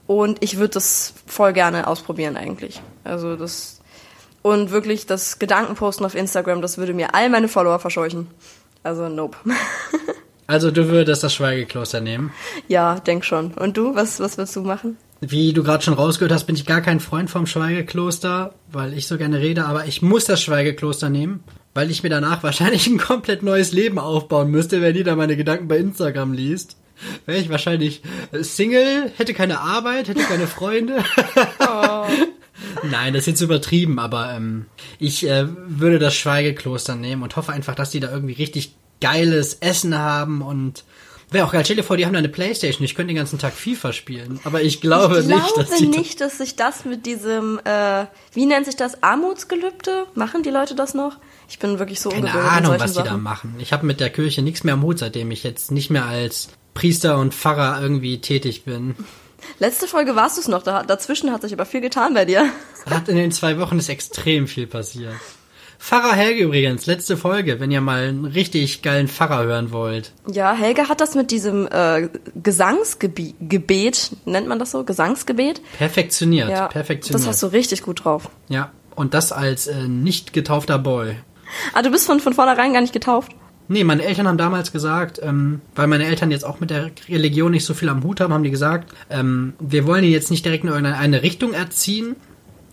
Und ich würde das voll gerne ausprobieren eigentlich. Also das und wirklich das Gedankenposten auf Instagram, das würde mir all meine Follower verscheuchen. Also nope. Also du würdest das Schweigekloster nehmen. ja, denk schon. Und du, was was willst du machen? Wie du gerade schon rausgehört hast, bin ich gar kein Freund vom Schweigekloster, weil ich so gerne rede, aber ich muss das Schweigekloster nehmen, weil ich mir danach wahrscheinlich ein komplett neues Leben aufbauen müsste, wenn jeder meine Gedanken bei Instagram liest. Wäre ich wahrscheinlich Single, hätte keine Arbeit, hätte keine Freunde. Nein, das ist jetzt übertrieben, aber ähm, ich äh, würde das Schweigekloster nehmen und hoffe einfach, dass die da irgendwie richtig geiles Essen haben und wäre auch geil. Stell dir vor, die haben da eine Playstation. Ich könnte den ganzen Tag FIFA spielen, aber ich glaube, ich nicht, glaube dass die nicht, dass sich das mit diesem, äh, wie nennt sich das, Armutsgelübde? Machen die Leute das noch? Ich bin wirklich so keine Ahnung, was die da Sachen. machen. Ich habe mit der Kirche nichts mehr am Hut, seitdem ich jetzt nicht mehr als Priester und Pfarrer irgendwie tätig bin. Letzte Folge warst du es noch, da, dazwischen hat sich aber viel getan bei dir. Hat in den zwei Wochen ist extrem viel passiert. Pfarrer Helge übrigens, letzte Folge, wenn ihr mal einen richtig geilen Pfarrer hören wollt. Ja, Helge hat das mit diesem äh, Gesangsgebet, nennt man das so? Gesangsgebet? Perfektioniert, Ja, perfektioniert. das hast du richtig gut drauf. ja, und das als äh, nicht getaufter Boy. Ah, du bist von, von vornherein gar nicht getauft? Nee, meine Eltern haben damals gesagt, ähm, weil meine Eltern jetzt auch mit der Religion nicht so viel am Hut haben, haben die gesagt, ähm, wir wollen ihn jetzt nicht direkt in irgendeine Richtung erziehen,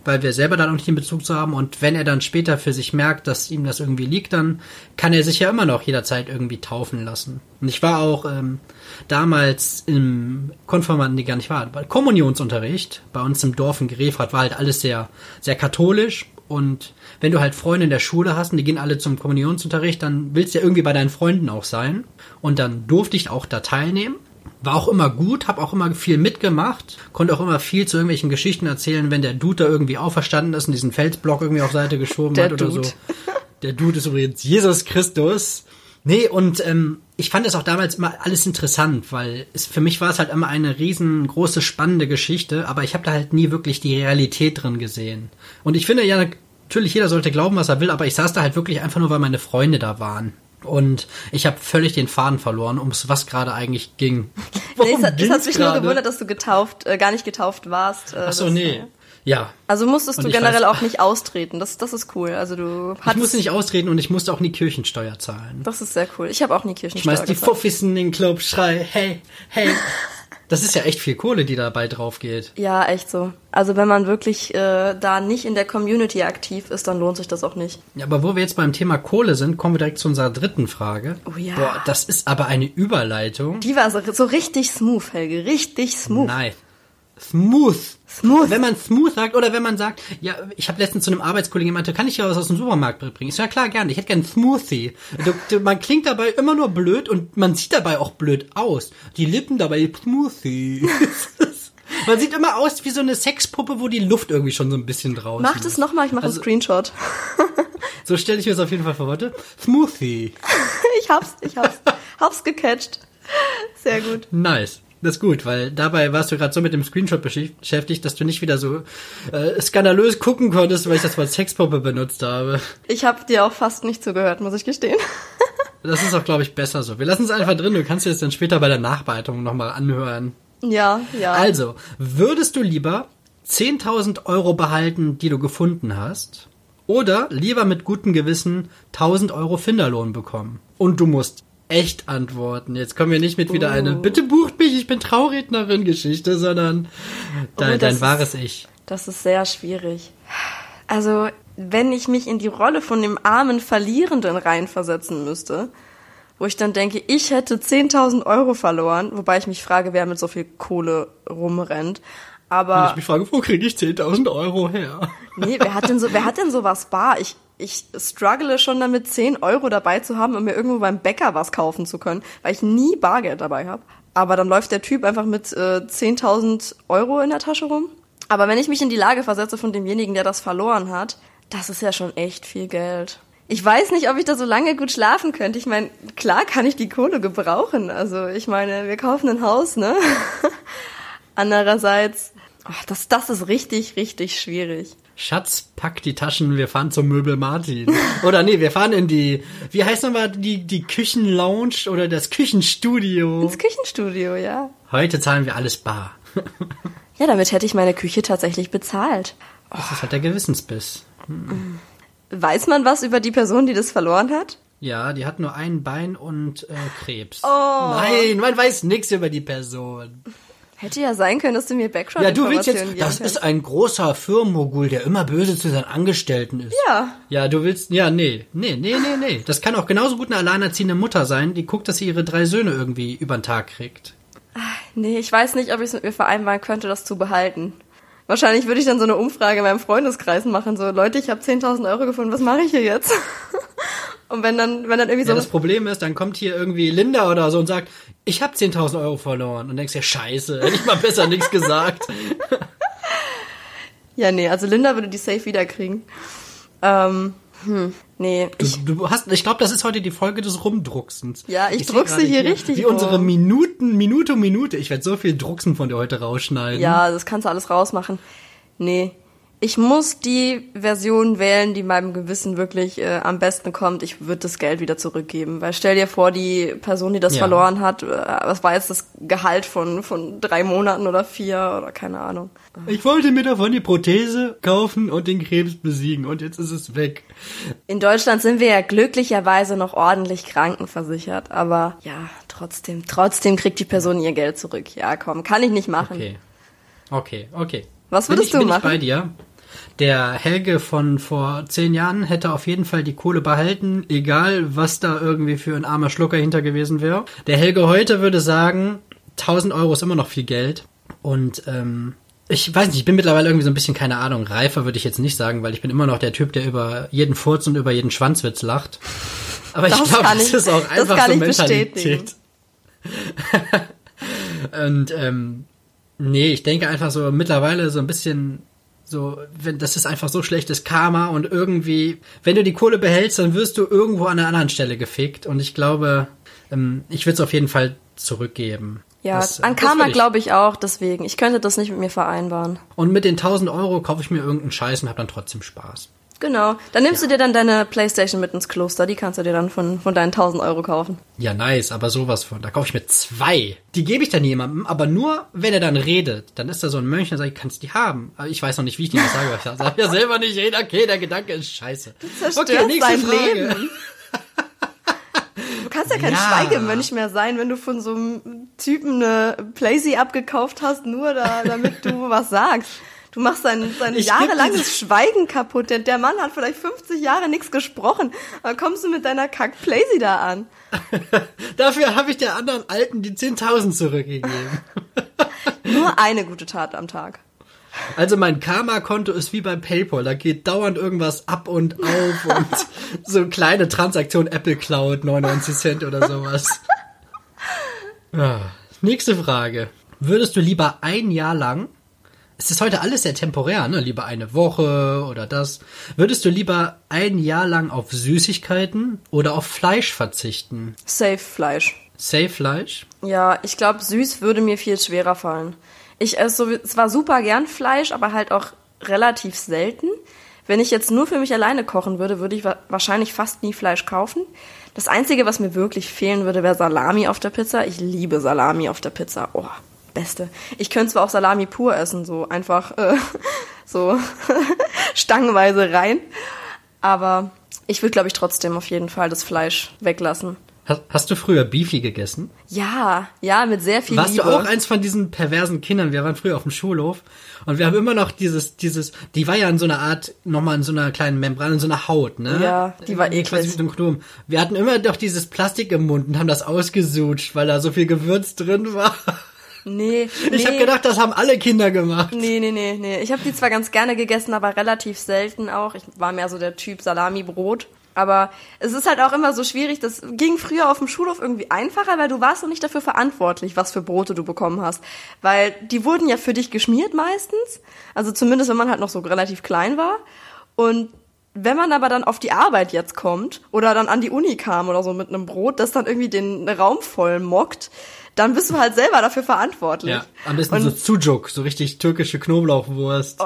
weil wir selber da noch nicht den Bezug zu haben. Und wenn er dann später für sich merkt, dass ihm das irgendwie liegt, dann kann er sich ja immer noch jederzeit irgendwie taufen lassen. Und ich war auch ähm, damals im Konfirmanden, nee, gar nicht wahr, bei Kommunionsunterricht bei uns im Dorf in Grefrath war halt alles sehr, sehr katholisch. Und wenn du halt Freunde in der Schule hast und die gehen alle zum Kommunionsunterricht, dann willst du ja irgendwie bei deinen Freunden auch sein. Und dann durfte ich auch da teilnehmen. War auch immer gut, habe auch immer viel mitgemacht, konnte auch immer viel zu irgendwelchen Geschichten erzählen, wenn der Dude da irgendwie auferstanden ist und diesen Felsblock irgendwie auf Seite geschoben Der hat oder Dude. so. Der Dude ist übrigens Jesus Christus. Nee, und ähm, ich fand es auch damals immer alles interessant, weil es, für mich war es halt immer eine riesengroße, spannende Geschichte, aber ich habe da halt nie wirklich die Realität drin gesehen. Und ich finde ja, natürlich jeder sollte glauben, was er will, aber ich saß da halt wirklich einfach nur, weil meine Freunde da waren. Und ich habe völlig den Faden verloren, ums was gerade eigentlich ging. Nee, es hat, es ging's hat mich nur gewundert, dass du getauft, äh, gar nicht getauft warst. Äh, Ach so, das, nee. Ja. Also musstest Und du ich generell weiß- auch nicht austreten. Das, das ist cool. Also du Ich hattest, musste nicht austreten und ich musste auch nie Kirchensteuer zahlen. Das ist sehr cool. Ich habe auch nie Kirchensteuer Schmeiß die. Fuffis in den Club, schrei, hey, hey. Das ist ja echt viel Kohle, die dabei drauf geht. Ja, echt so. Also wenn man wirklich äh, da nicht in der Community aktiv ist, dann lohnt sich das auch nicht. Ja, aber wo wir jetzt beim Thema Kohle sind, kommen wir direkt zu unserer dritten Frage. Oh ja. Boah, das ist aber eine Überleitung. Die war so, so richtig smooth, Helge. Richtig smooth. Nein. Smooth. Smooth. Wenn man smooth sagt oder wenn man sagt, ja, ich habe letztens zu einem Arbeitskollegen gemeint, kann ich ja was aus dem Supermarkt bringen? Ich so, ja klar, gerne. Ich hätte gerne einen Smoothie. Du, du, man klingt dabei immer nur blöd und man sieht dabei auch blöd aus. Die Lippen dabei, Smoothie. man sieht immer aus wie so eine Sexpuppe, wo die Luft irgendwie schon so ein bisschen draußen Mach ist. das nochmal, ich mache Also- einen Screenshot. So stelle ich mir das auf jeden Fall vor. Warte. Smoothie. Ich hab's, ich hab's. hab's gecatcht. Sehr gut. Nice. Das ist gut, weil dabei warst du gerade so mit dem Screenshot beschäf- beschäftigt, dass du nicht wieder so äh, skandalös gucken konntest, weil ich das Wort Sexpuppe benutzt habe. Ich habe dir auch fast nicht zugehört, muss ich gestehen. Das ist auch, glaube ich, besser so. Wir lassen es einfach drin. Du kannst dir das dann später bei der Nachbereitung nochmal anhören. Ja, ja. Also, würdest du lieber 10.000 Euro behalten, die du gefunden hast, oder lieber mit gutem Gewissen 1.000 Euro Finderlohn bekommen? Und du musst echt antworten. Jetzt kommen wir nicht mit wieder eine Oh. Bitte bucht mich, ich bin Traurednerin Geschichte, sondern dein, das dein ist- wahres Ich. Das ist sehr schwierig. Also, wenn ich mich in die Rolle von dem armen Verlierenden reinversetzen müsste, wo ich dann denke, ich hätte 10.000 Euro verloren, wobei ich mich frage, wer mit so viel Kohle rumrennt. Und Aber ich mich frage, wo kriege ich 10.000 Euro her? nee, wer hat denn so, wer hat denn sowas bar? Ich, ich struggle schon damit, 10 Euro dabei zu haben, um mir irgendwo beim Bäcker was kaufen zu können, weil ich nie Bargeld dabei habe. Aber dann läuft der Typ einfach mit äh, 10.000 Euro in der Tasche rum. Aber wenn ich mich in die Lage versetze von demjenigen, der das verloren hat, das ist ja schon echt viel Geld. Ich weiß nicht, ob ich da so lange gut schlafen könnte. Ich meine, klar kann ich die Kohle gebrauchen. Also ich meine, wir kaufen ein Haus, ne? Andererseits, ach, das, das ist richtig, richtig schwierig. Schatz, pack die Taschen, wir fahren zum Möbel Martin. Oder nee, wir fahren in die, wie heißt nochmal, die, die Küchenlounge oder das Küchenstudio. Ins Küchenstudio, ja. Heute zahlen wir alles bar. Ja, damit hätte ich meine Küche tatsächlich bezahlt. Das ist halt der Gewissensbiss. Weiß man was über die Person, die das verloren hat? Ja, die hat nur ein Bein und äh, Krebs. Oh. Nein, man weiß nichts über die Person. Hätte ja sein können, dass du mir Ja, du willst jetzt, das ist ein großer Firmenmogul, der immer böse zu seinen Angestellten ist. Ja. Ja, du willst, ja, nee, nee, nee, nee, nee. Das kann auch genauso gut eine alleinerziehende Mutter sein, die guckt, dass sie ihre drei Söhne irgendwie über den Tag kriegt. Nee, ich weiß nicht, ob ich es mit mir vereinbaren könnte, das zu behalten. Wahrscheinlich würde ich dann so eine Umfrage in meinem Freundeskreis machen, so, Leute, ich habe 10.000 Euro gefunden, was mache ich hier jetzt? Und wenn dann, wenn dann irgendwie Ja, so, das Problem ist, dann kommt hier irgendwie Linda oder so und sagt, ich habe 10.000 Euro verloren. Und denkst dir, scheiße, hätte ich mal besser nichts gesagt. ja, nee, also Linda würde die safe wiederkriegen. Ähm, hm, nee, ich, Du, du hast, ich glaube, das ist heute die Folge des Rumdrucksens. Ja, ich seh druckse gerade hier richtig Wie unsere rum. Minuten, Minute um Minute. Ich werde so viel Drucksen von dir heute rausschneiden. ja, das kannst du alles rausmachen. Nee, ich muss die Version wählen, die meinem Gewissen wirklich äh, am besten kommt. Ich würde das Geld wieder zurückgeben. Weil stell dir vor, die Person, die das Ja. verloren hat, äh, was war jetzt das Gehalt von, von drei Monaten oder vier oder keine Ahnung. Ich wollte mir davon die Prothese kaufen und den Krebs besiegen und jetzt ist es weg. In Deutschland sind wir ja glücklicherweise noch ordentlich krankenversichert, aber ja, trotzdem, trotzdem kriegt die Person ihr Geld zurück. Ja, komm, kann ich nicht machen. Okay. Okay, okay. Was Bin würdest ich, du bin machen? Ich bei dir. Der Helge von vor zehn Jahren hätte auf jeden Fall die Kohle behalten, egal was da irgendwie für ein armer Schlucker hinter gewesen wäre. Der Helge heute würde sagen, 1000 Euro ist immer noch viel Geld. Und ähm, ich weiß nicht, ich bin mittlerweile irgendwie so ein bisschen, keine Ahnung, reifer würde ich jetzt nicht sagen, weil ich bin immer noch der Typ, der über jeden Furz und über jeden Schwanzwitz lacht. Aber ich Das glaube, kann das ich- ist auch das einfach kann so ich Mentalität. Und ähm, nee, ich denke einfach so mittlerweile so ein bisschen so, wenn das ist einfach so schlechtes Karma und irgendwie, wenn du die Kohle behältst, dann wirst du irgendwo an einer anderen Stelle gefickt. Und ich glaube, ähm, ich würde es auf jeden Fall zurückgeben. Ja, Das, äh, an Karma glaube ich auch, deswegen. Ich könnte das nicht mit mir vereinbaren. Und mit den 1000 Euro kaufe ich mir irgendeinen Scheiß und habe dann trotzdem Spaß. Genau. Dann nimmst du dir dann deine Playstation mit ins Kloster. Die kannst du dir dann von, von deinen 1000 Euro kaufen. Ja, nice, aber sowas von. Da kaufe ich mir zwei. Die gebe ich dann jemandem, aber nur, wenn er dann redet. Dann ist da so ein Mönch und sagt, kannst die haben. Aber ich weiß noch nicht, wie ich die das sage. weil Ich sage ja selber nicht reden. Okay, der Gedanke ist scheiße. zerstörst dein Leben. Du kannst ja kein Ja. Schweigemönch mehr sein, wenn du von so einem Typen eine Playsee abgekauft hast, nur da, damit du was sagst. Du machst sein, sein Ich jahrelanges Schweigen kaputt. Der, der Mann hat vielleicht 50 Jahre nichts gesprochen. Dann kommst du mit deiner kack Playsee da an. Dafür habe ich der anderen Alten die 10.000 zurückgegeben. Nur eine gute Tat am Tag. Also mein Karma-Konto ist wie beim Paypal. Da geht dauernd irgendwas ab und auf und so kleine Transaktion Apple Cloud, 99 Cent oder sowas. Ja. Nächste Frage. Würdest du lieber ein Jahr lang, es ist heute alles sehr temporär, ne? Lieber eine Woche oder das. Würdest du lieber ein Jahr lang auf Süßigkeiten oder auf Fleisch verzichten? Safe Fleisch. Safe Fleisch? Ja, ich glaube, süß würde mir viel schwerer fallen. Ich esse so, zwar super gern Fleisch, aber halt auch relativ selten. Wenn ich jetzt nur für mich alleine kochen würde, würde ich wa wahrscheinlich fast nie Fleisch kaufen. Das Einzige, was mir wirklich fehlen würde, wäre Salami auf der Pizza. Ich liebe Salami auf der Pizza. Oh, beste. Ich könnte zwar auch Salami pur essen, so einfach äh, so stangenweise rein. Aber ich würde, glaube ich, trotzdem auf jeden Fall das Fleisch weglassen. Hast, hast du früher Beefy gegessen? Ja, ja, mit sehr viel Warst Liebe. du auch eins von diesen perversen Kindern? Wir waren früher auf dem Schulhof und wir haben immer noch dieses, dieses, die war ja in so einer Art, nochmal in so einer kleinen Membran, in so einer Haut, ne? Ja, die war Quasi eklig. wie so ein Kondom. Wir hatten immer doch dieses Plastik im Mund und haben das ausgesucht, weil da so viel Gewürz drin war. Nee, nee. Ich habe gedacht, das haben alle Kinder gemacht. Nee, nee, nee, nee. Ich habe die zwar ganz gerne gegessen, aber relativ selten auch. Ich war mehr so der Typ Salami-Brot. Aber es ist halt auch immer so schwierig. Das ging früher auf dem Schulhof irgendwie einfacher, weil du warst noch nicht dafür verantwortlich, was für Brote du bekommen hast. Weil die wurden ja für dich geschmiert meistens. Also zumindest, wenn man halt noch so relativ klein war. Und wenn man aber dann auf die Arbeit jetzt kommt oder dann an die Uni kam oder so mit einem Brot, das dann irgendwie den Raum voll mockt, dann bist du halt selber dafür verantwortlich. Ja, am besten Und- so Sujuk, so richtig türkische Knoblauchwurst. Oh,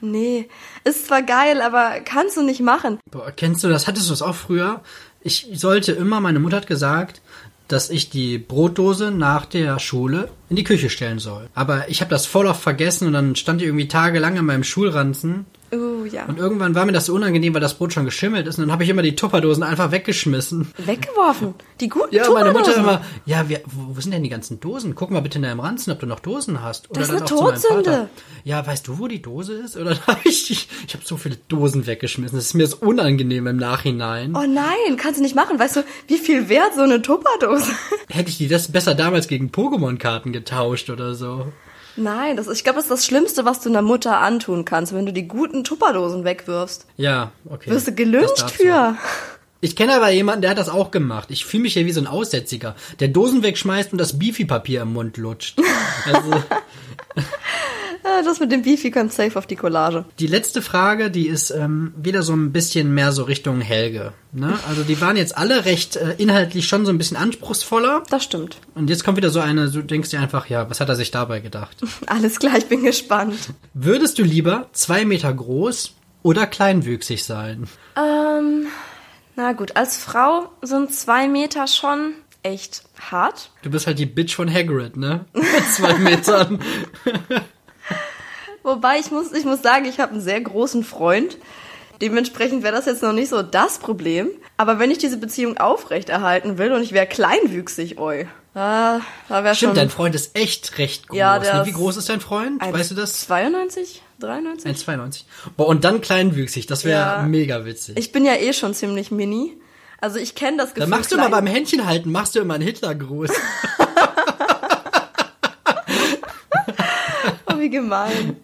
nee. Ist zwar geil, aber kannst du nicht machen. Boah, kennst du das? Hattest du das auch früher? Ich sollte immer, meine Mutter hat gesagt, dass ich die Brotdose nach der Schule in die Küche stellen soll. Aber ich habe das voll oft vergessen und dann stand die irgendwie tagelang in meinem Schulranzen. Uh, ja. Und irgendwann war mir das so unangenehm, weil das Brot schon geschimmelt ist. Und dann habe ich immer die Tupperdosen einfach weggeschmissen. Weggeworfen. Die guten Ja, meine Mutter immer, ja, wir, wo, sind denn die ganzen Dosen? Guck mal bitte in deinem Ranzen, ob du noch Dosen hast. Oder Das ist dann eine Todsünde. Ja, weißt du, wo die Dose ist? Oder habe ich, ich habe so viele Dosen weggeschmissen. Das ist mir so unangenehm im Nachhinein. Oh nein, kannst du nicht machen. Weißt du, wie viel wert so eine Tupperdose? Hätte ich die das besser damals gegen Pokémon-Karten getauscht oder so. Nein, das, ich glaube, das ist das Schlimmste, was du einer Mutter antun kannst, wenn du die guten Tupperdosen wegwirfst. Ja, okay. Wirst du gelünscht für. Ich kenne aber jemanden, der hat das auch gemacht. Ich fühle mich ja wie so ein Aussätziger, der Dosen wegschmeißt und das Beefy-Papier im Mund lutscht. Also, das mit dem Beefy kommt safe auf die Collage. Die letzte Frage, die ist ähm, wieder so ein bisschen mehr so Richtung Helge. Ne? Also die waren jetzt alle recht äh, inhaltlich schon so ein bisschen anspruchsvoller. Das stimmt. Und jetzt kommt wieder so eine, du denkst dir einfach, ja, was hat er sich dabei gedacht? Alles klar, ich bin gespannt. Würdest du lieber zwei Meter groß oder kleinwüchsig sein? Ähm, na gut, als Frau sind zwei Meter schon echt hart. Du bist halt die Bitch von Hagrid, ne? Mit zwei Metern. Wobei ich muss, ich muss sagen, ich habe einen sehr großen Freund. Dementsprechend wäre das jetzt noch nicht so das Problem. Aber wenn ich diese Beziehung aufrechterhalten will und ich wäre kleinwüchsig, oi. Ah, da wäre schon. Stimmt, dein Freund ist echt recht groß. Ja, der ne? Wie groß ist dein Freund? Weißt du das? 92? 93? 1,92. Boah, und dann kleinwüchsig, das wäre Ja. mega witzig. Ich bin ja eh schon ziemlich mini. Also ich kenne das Gefühl. Dann machst du mal beim Händchen halten, machst du immer einen Hitler groß. Oh, wie gemein.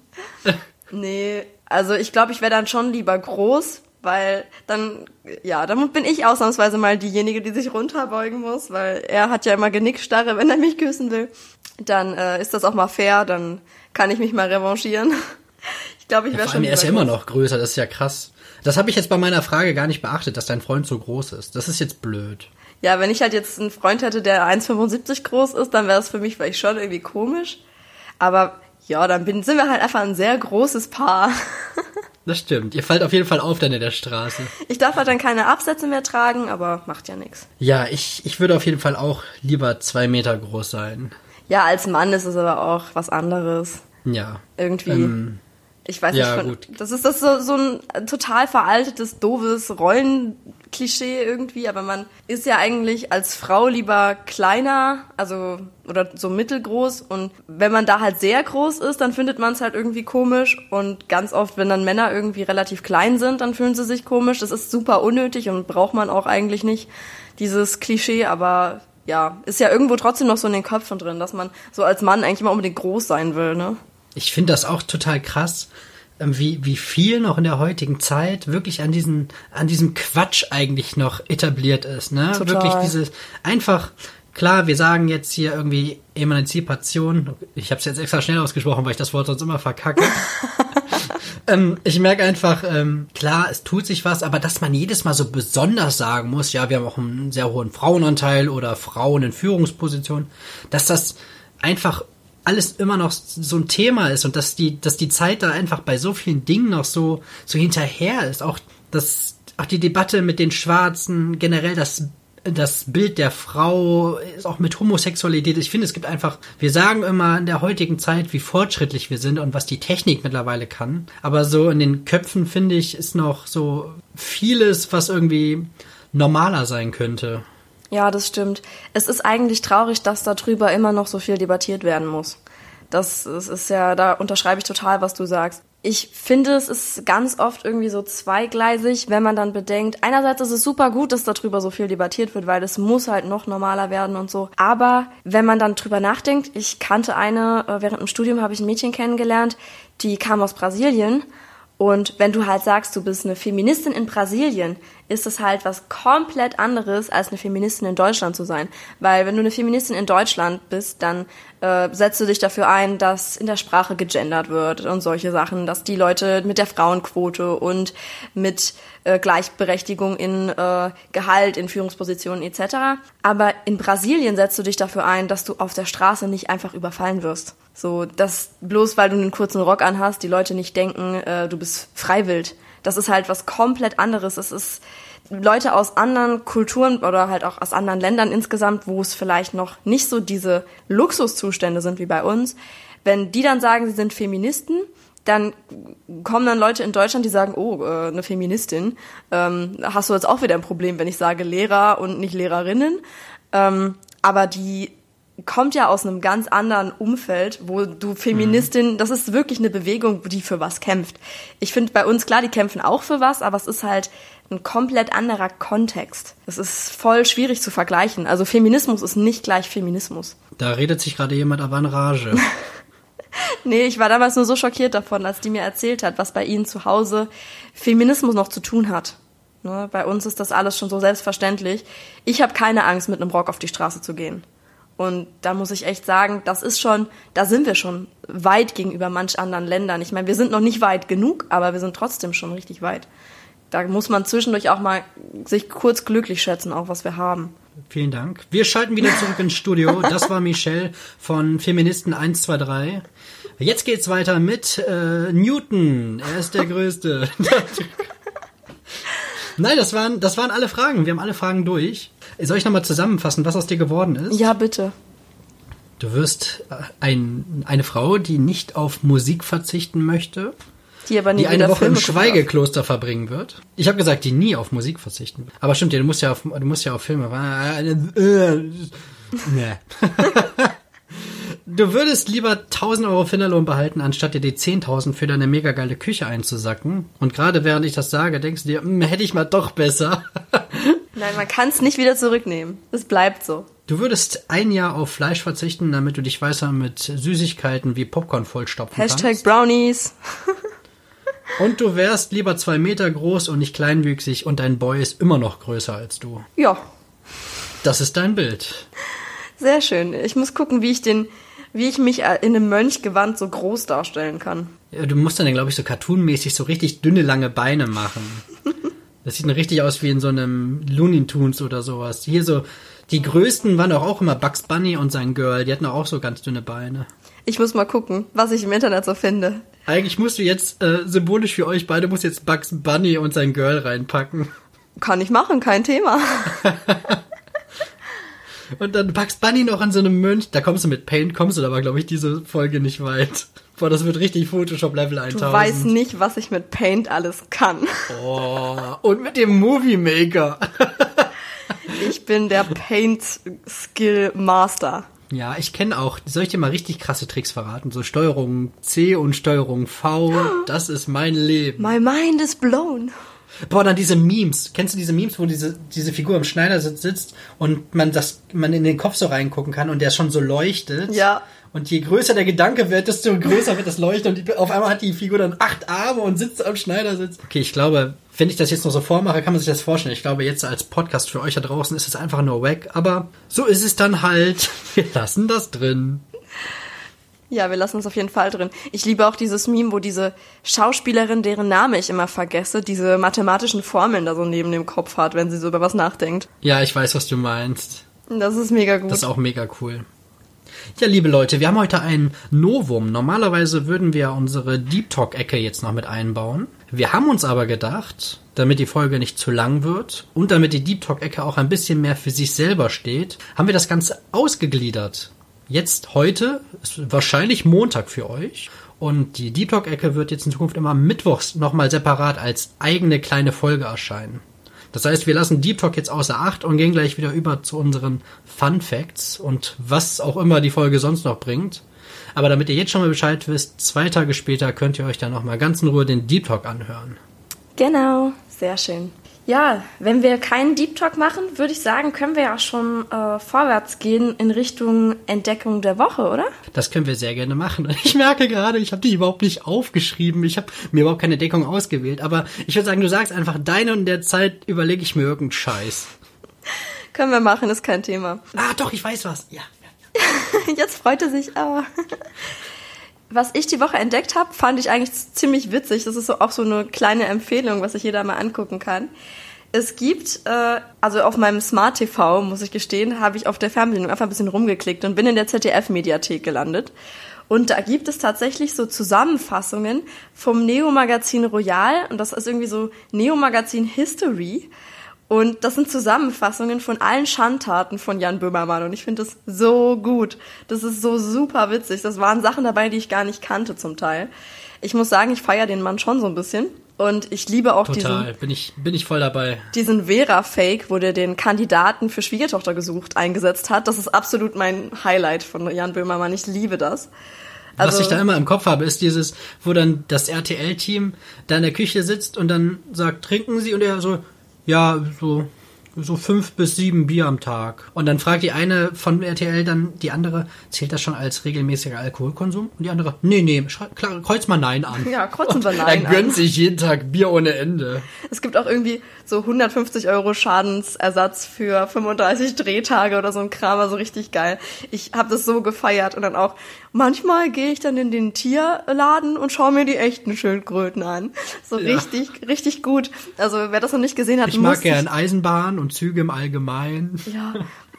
nee, also ich glaube, ich wäre dann schon lieber groß, weil dann, ja, dann bin ich ausnahmsweise mal diejenige, die sich runterbeugen muss, weil er hat ja immer Genickstarre, wenn er mich küssen will. Dann äh, ist das auch mal fair, dann kann ich mich mal revanchieren. Ich glaube, ich wäre Vor schon er ist ja immer noch größer, das ist ja krass. Das habe ich jetzt bei meiner Frage gar nicht beachtet, dass dein Freund so groß ist. Das ist jetzt blöd. Ja, wenn ich halt jetzt einen Freund hätte, der 1,75 groß ist, dann wäre es für mich vielleicht schon irgendwie komisch. Aber ja, dann bin, sind wir halt einfach ein sehr großes Paar. Das stimmt. Ihr fallt auf jeden Fall auf dann in der Straße. Ich darf halt dann keine Absätze mehr tragen, aber macht ja nichts. Ja, ich, ich würde auf jeden Fall auch lieber zwei Meter groß sein. Ja, als Mann ist es aber auch was anderes. Ja. Irgendwie. Ähm, ich weiß ja, nicht, von, das ist das so, so ein total veraltetes, doofes Rollenklischee irgendwie, aber man ist ja eigentlich als Frau lieber kleiner, also oder so mittelgroß und wenn man da halt sehr groß ist, dann findet man es halt irgendwie komisch und ganz oft, wenn dann Männer irgendwie relativ klein sind, dann fühlen sie sich komisch. Das ist super unnötig und braucht man auch eigentlich nicht, dieses Klischee, aber ja, ist ja irgendwo trotzdem noch so in den Köpfen drin, dass man so als Mann eigentlich immer unbedingt groß sein will, ne? Ich finde das auch total krass, ähm, wie, wie viel noch in der heutigen Zeit wirklich an diesen, an diesem Quatsch eigentlich noch etabliert ist, ne? Total. Wirklich dieses, einfach, klar, wir sagen jetzt hier irgendwie Emanzipation. Ich habe es jetzt extra schnell ausgesprochen, weil ich das Wort sonst immer verkacke. ähm, ich merke einfach, ähm, klar, es tut sich was, aber dass man jedes Mal so besonders sagen muss, ja, wir haben auch einen sehr hohen Frauenanteil oder Frauen in Führungspositionen, dass das einfach alles immer noch so ein Thema ist und dass die, dass die Zeit da einfach bei so vielen Dingen noch so, so hinterher ist. Auch das, auch die Debatte mit den Schwarzen, generell das, das Bild der Frau, ist auch mit Homosexualität. Ich finde, es gibt einfach, wir sagen immer in der heutigen Zeit, wie fortschrittlich wir sind und was die Technik mittlerweile kann. Aber so in den Köpfen, finde ich, ist noch so vieles, was irgendwie normaler sein könnte. Ja, das stimmt. Es ist eigentlich traurig, dass darüber immer noch so viel debattiert werden muss. Das, ist ja, da unterschreibe ich total, was du sagst. Ich finde, es ist ganz oft irgendwie so zweigleisig, wenn man dann bedenkt, einerseits ist es super gut, dass darüber so viel debattiert wird, weil es muss halt noch normaler werden und so. Aber wenn man dann drüber nachdenkt, ich kannte eine, äh, während dem Studium habe ich ein Mädchen kennengelernt, die kam aus Brasilien und wenn du halt sagst, du bist eine Feministin in Brasilien, ist es halt was komplett anderes, als eine Feministin in Deutschland zu sein. Weil wenn du eine Feministin in Deutschland bist, dann äh, setzt du dich dafür ein, dass in der Sprache gegendert wird und solche Sachen, dass die Leute mit der Frauenquote und mit äh, Gleichberechtigung in äh, Gehalt, in Führungspositionen etc. Aber in Brasilien setzt du dich dafür ein, dass du auf der Straße nicht einfach überfallen wirst. So, dass bloß weil du einen kurzen Rock anhast, die Leute nicht denken, äh, du bist freiwillig. Das ist halt was komplett anderes. Es ist Leute aus anderen Kulturen oder halt auch aus anderen Ländern insgesamt, wo es vielleicht noch nicht so diese Luxuszustände sind wie bei uns. Wenn die dann sagen, sie sind Feministen, dann kommen dann Leute in Deutschland, die sagen, oh, äh, eine Feministin, ähm, hast du jetzt auch wieder ein Problem, wenn ich sage Lehrer und nicht Lehrerinnen. Ähm, aber die kommt ja aus einem ganz anderen Umfeld, wo du Feministin, das ist wirklich eine Bewegung, die für was kämpft. Ich finde bei uns, klar, die kämpfen auch für was, aber es ist halt ein komplett anderer Kontext. Es ist voll schwierig zu vergleichen. Also Feminismus ist nicht gleich Feminismus. Da redet sich gerade jemand aber in Rage. Nee, ich war damals nur so schockiert davon, als die mir erzählt hat, was bei ihnen zu Hause Feminismus noch zu tun hat. Ne, bei uns ist das alles schon so selbstverständlich. Ich habe keine Angst, mit einem Rock auf die Straße zu gehen. Und da muss ich echt sagen, das ist schon, da sind wir schon weit gegenüber manch anderen Ländern. Ich meine, wir sind noch nicht weit genug, aber wir sind trotzdem schon richtig weit. Da muss man zwischendurch auch mal sich kurz glücklich schätzen, auch was wir haben. Vielen Dank. Wir schalten wieder zurück ins Studio. Das war Michelle von Feministen 123. Jetzt geht's weiter mit äh, Newton. Er ist der Größte. Nein, das waren, das waren alle Fragen. Wir haben alle Fragen durch. Soll ich nochmal zusammenfassen, was aus dir geworden ist? Ja, bitte. Du wirst äh, ein, eine Frau, die nicht auf Musik verzichten möchte, Die aber nie die eine Woche im Filme darf. Schweigekloster verbringen wird. Ich habe gesagt, die nie auf Musik verzichten wird. Aber stimmt ja, du musst ja auf, du musst ja auf Filme. Nee. Du würdest lieber 1000 Euro Finderlohn behalten, anstatt dir die 10.000 für deine mega geile Küche einzusacken. Und gerade während ich das sage, denkst du dir, hm, hätte ich mal doch besser. Nein, man kann es nicht wieder zurücknehmen. Es bleibt so. Du würdest ein Jahr auf Fleisch verzichten, damit du dich weiter mit Süßigkeiten wie Popcorn vollstopfen Hashtag kannst. Brownies. Und du wärst lieber zwei Meter groß und nicht kleinwüchsig und dein Boy ist immer noch größer als du. Ja, Das ist dein Bild. sehr schön. Ich muss gucken, wie ich den, wie ich mich äh, in einem Mönchgewand so groß darstellen kann. Ja, Du musst dann, glaube ich, so cartoonmäßig so richtig dünne, lange Beine machen. Das sieht richtig aus wie in so einem Looney Tunes oder sowas. Hier so, die größten waren doch auch immer Bugs Bunny und sein Girl. Die hatten doch auch so ganz dünne Beine. Ich muss mal gucken, was ich im Internet so finde. Eigentlich musst du jetzt, äh, symbolisch für euch beide, musst jetzt Bugs Bunny und sein Girl reinpacken. Kann ich machen, kein Thema. Und dann Bugs Bunny noch an so einem Mönch. Da kommst du mit Paint, kommst du aber, glaube ich, diese Folge nicht weit. Boah, das wird richtig Photoshop-Level 1000. Du weißt nicht, was ich mit Paint alles kann. Oh, und mit dem Movie Maker. Ich bin der Paint Skill Master. Ja, ich kenne auch, soll ich dir mal richtig krasse Tricks verraten? So Steuerung C und Steuerung V, das ist mein Leben. My mind is blown. Boah, dann diese Memes. Kennst du diese Memes, wo diese, diese Figur im Schneidersitz sitzt und man das, man in den Kopf so reingucken kann und der schon so leuchtet? Ja. Und je größer der Gedanke wird, desto größer wird das Leuchten und die, auf einmal hat die Figur dann acht Arme und sitzt am Schneidersitz. Okay, ich glaube, wenn ich das jetzt noch so vormache, kann man sich das vorstellen. Ich glaube, jetzt als Podcast für euch da draußen ist es einfach nur weg. Aber so ist es dann halt. Wir lassen das drin. Ja, wir lassen es auf jeden Fall drin. Ich liebe auch dieses Meme, wo diese Schauspielerin, deren Name ich immer vergesse, diese mathematischen Formeln da so neben dem Kopf hat, wenn sie so über was nachdenkt. Ja, ich weiß, was du meinst. Das ist mega gut. Das ist auch mega cool. Ja, liebe Leute, wir haben heute ein Novum. Normalerweise würden wir unsere Deep Talk-Ecke jetzt noch mit einbauen. Wir haben uns aber gedacht, damit die Folge nicht zu lang wird und damit die Deep Talk-Ecke auch ein bisschen mehr für sich selber steht, haben wir das Ganze ausgegliedert. Jetzt heute ist wahrscheinlich Montag für euch. Und die Deep Talk-Ecke wird jetzt in Zukunft immer mittwochs nochmal separat als eigene kleine Folge erscheinen. Das heißt, wir lassen Deep Talk jetzt außer Acht und gehen gleich wieder über zu unseren Fun Facts und was auch immer die Folge sonst noch bringt. Aber damit ihr jetzt schon mal Bescheid wisst, zwei Tage später könnt ihr euch dann nochmal ganz in Ruhe den Deep Talk anhören. Genau, sehr schön. Ja, wenn wir keinen Deep Talk machen, würde ich sagen, können wir ja schon äh, vorwärts gehen in Richtung Entdeckung der Woche, oder? Das können wir sehr gerne machen. Ich merke gerade, ich habe die überhaupt nicht aufgeschrieben. Ich habe mir überhaupt keine Deckung ausgewählt. Aber ich würde sagen, du sagst einfach deine und in der Zeit überlege ich mir irgendeinen Scheiß. Können wir machen, ist kein Thema. Ah, doch, ich weiß was. Ja. Jetzt freut er sich. Ah. Was ich die Woche entdeckt habe, fand ich eigentlich ziemlich witzig. Das ist so auch so eine kleine Empfehlung, was sich jeder mal angucken kann. Es gibt, äh, also auf meinem Smart TV, muss ich gestehen, habe ich auf der Fernbedienung einfach ein bisschen rumgeklickt und bin in der ZDF-Mediathek gelandet. Und da gibt es tatsächlich so Zusammenfassungen vom Neo-Magazin Royal und das ist irgendwie so Neo-Magazin History. Und das sind Zusammenfassungen von allen Schandtaten von Jan Böhmermann und ich finde das so gut. Das ist so super witzig. Das waren Sachen dabei, die ich gar nicht kannte zum Teil. Ich muss sagen, ich feiere den Mann schon so ein bisschen. Und ich liebe auch Total. diesen, Bin ich, bin ich voll dabei. diesen Vera-Fake, wo der den Kandidaten für Schwiegertochter gesucht eingesetzt hat. Das ist absolut mein Highlight von Jan Böhmermann. Ich liebe das. Was Also- ich da immer im Kopf habe, ist dieses, wo dann das RTL-Team da in der Küche sitzt und dann sagt, trinken Sie? Und er so, ja, so so fünf bis sieben Bier am Tag. Und dann fragt die eine von RTL dann die andere, zählt das schon als regelmäßiger Alkoholkonsum? Und die andere, nee, nee, klar, kreuz mal Nein an. Ja, kreuzen wir Nein Er gönnt an. sich jeden Tag Bier ohne Ende. Es gibt auch irgendwie so 150 Euro Schadensersatz für 35 Drehtage oder so ein Kram, also richtig geil. Ich habe das so gefeiert und dann auch, manchmal gehe ich dann in den Tierladen und schaue mir die echten Schildkröten an. So Ja. richtig, richtig gut. Also wer das noch nicht gesehen hat, Ich mag muss gern Eisenbahn und Züge im Allgemeinen. ja,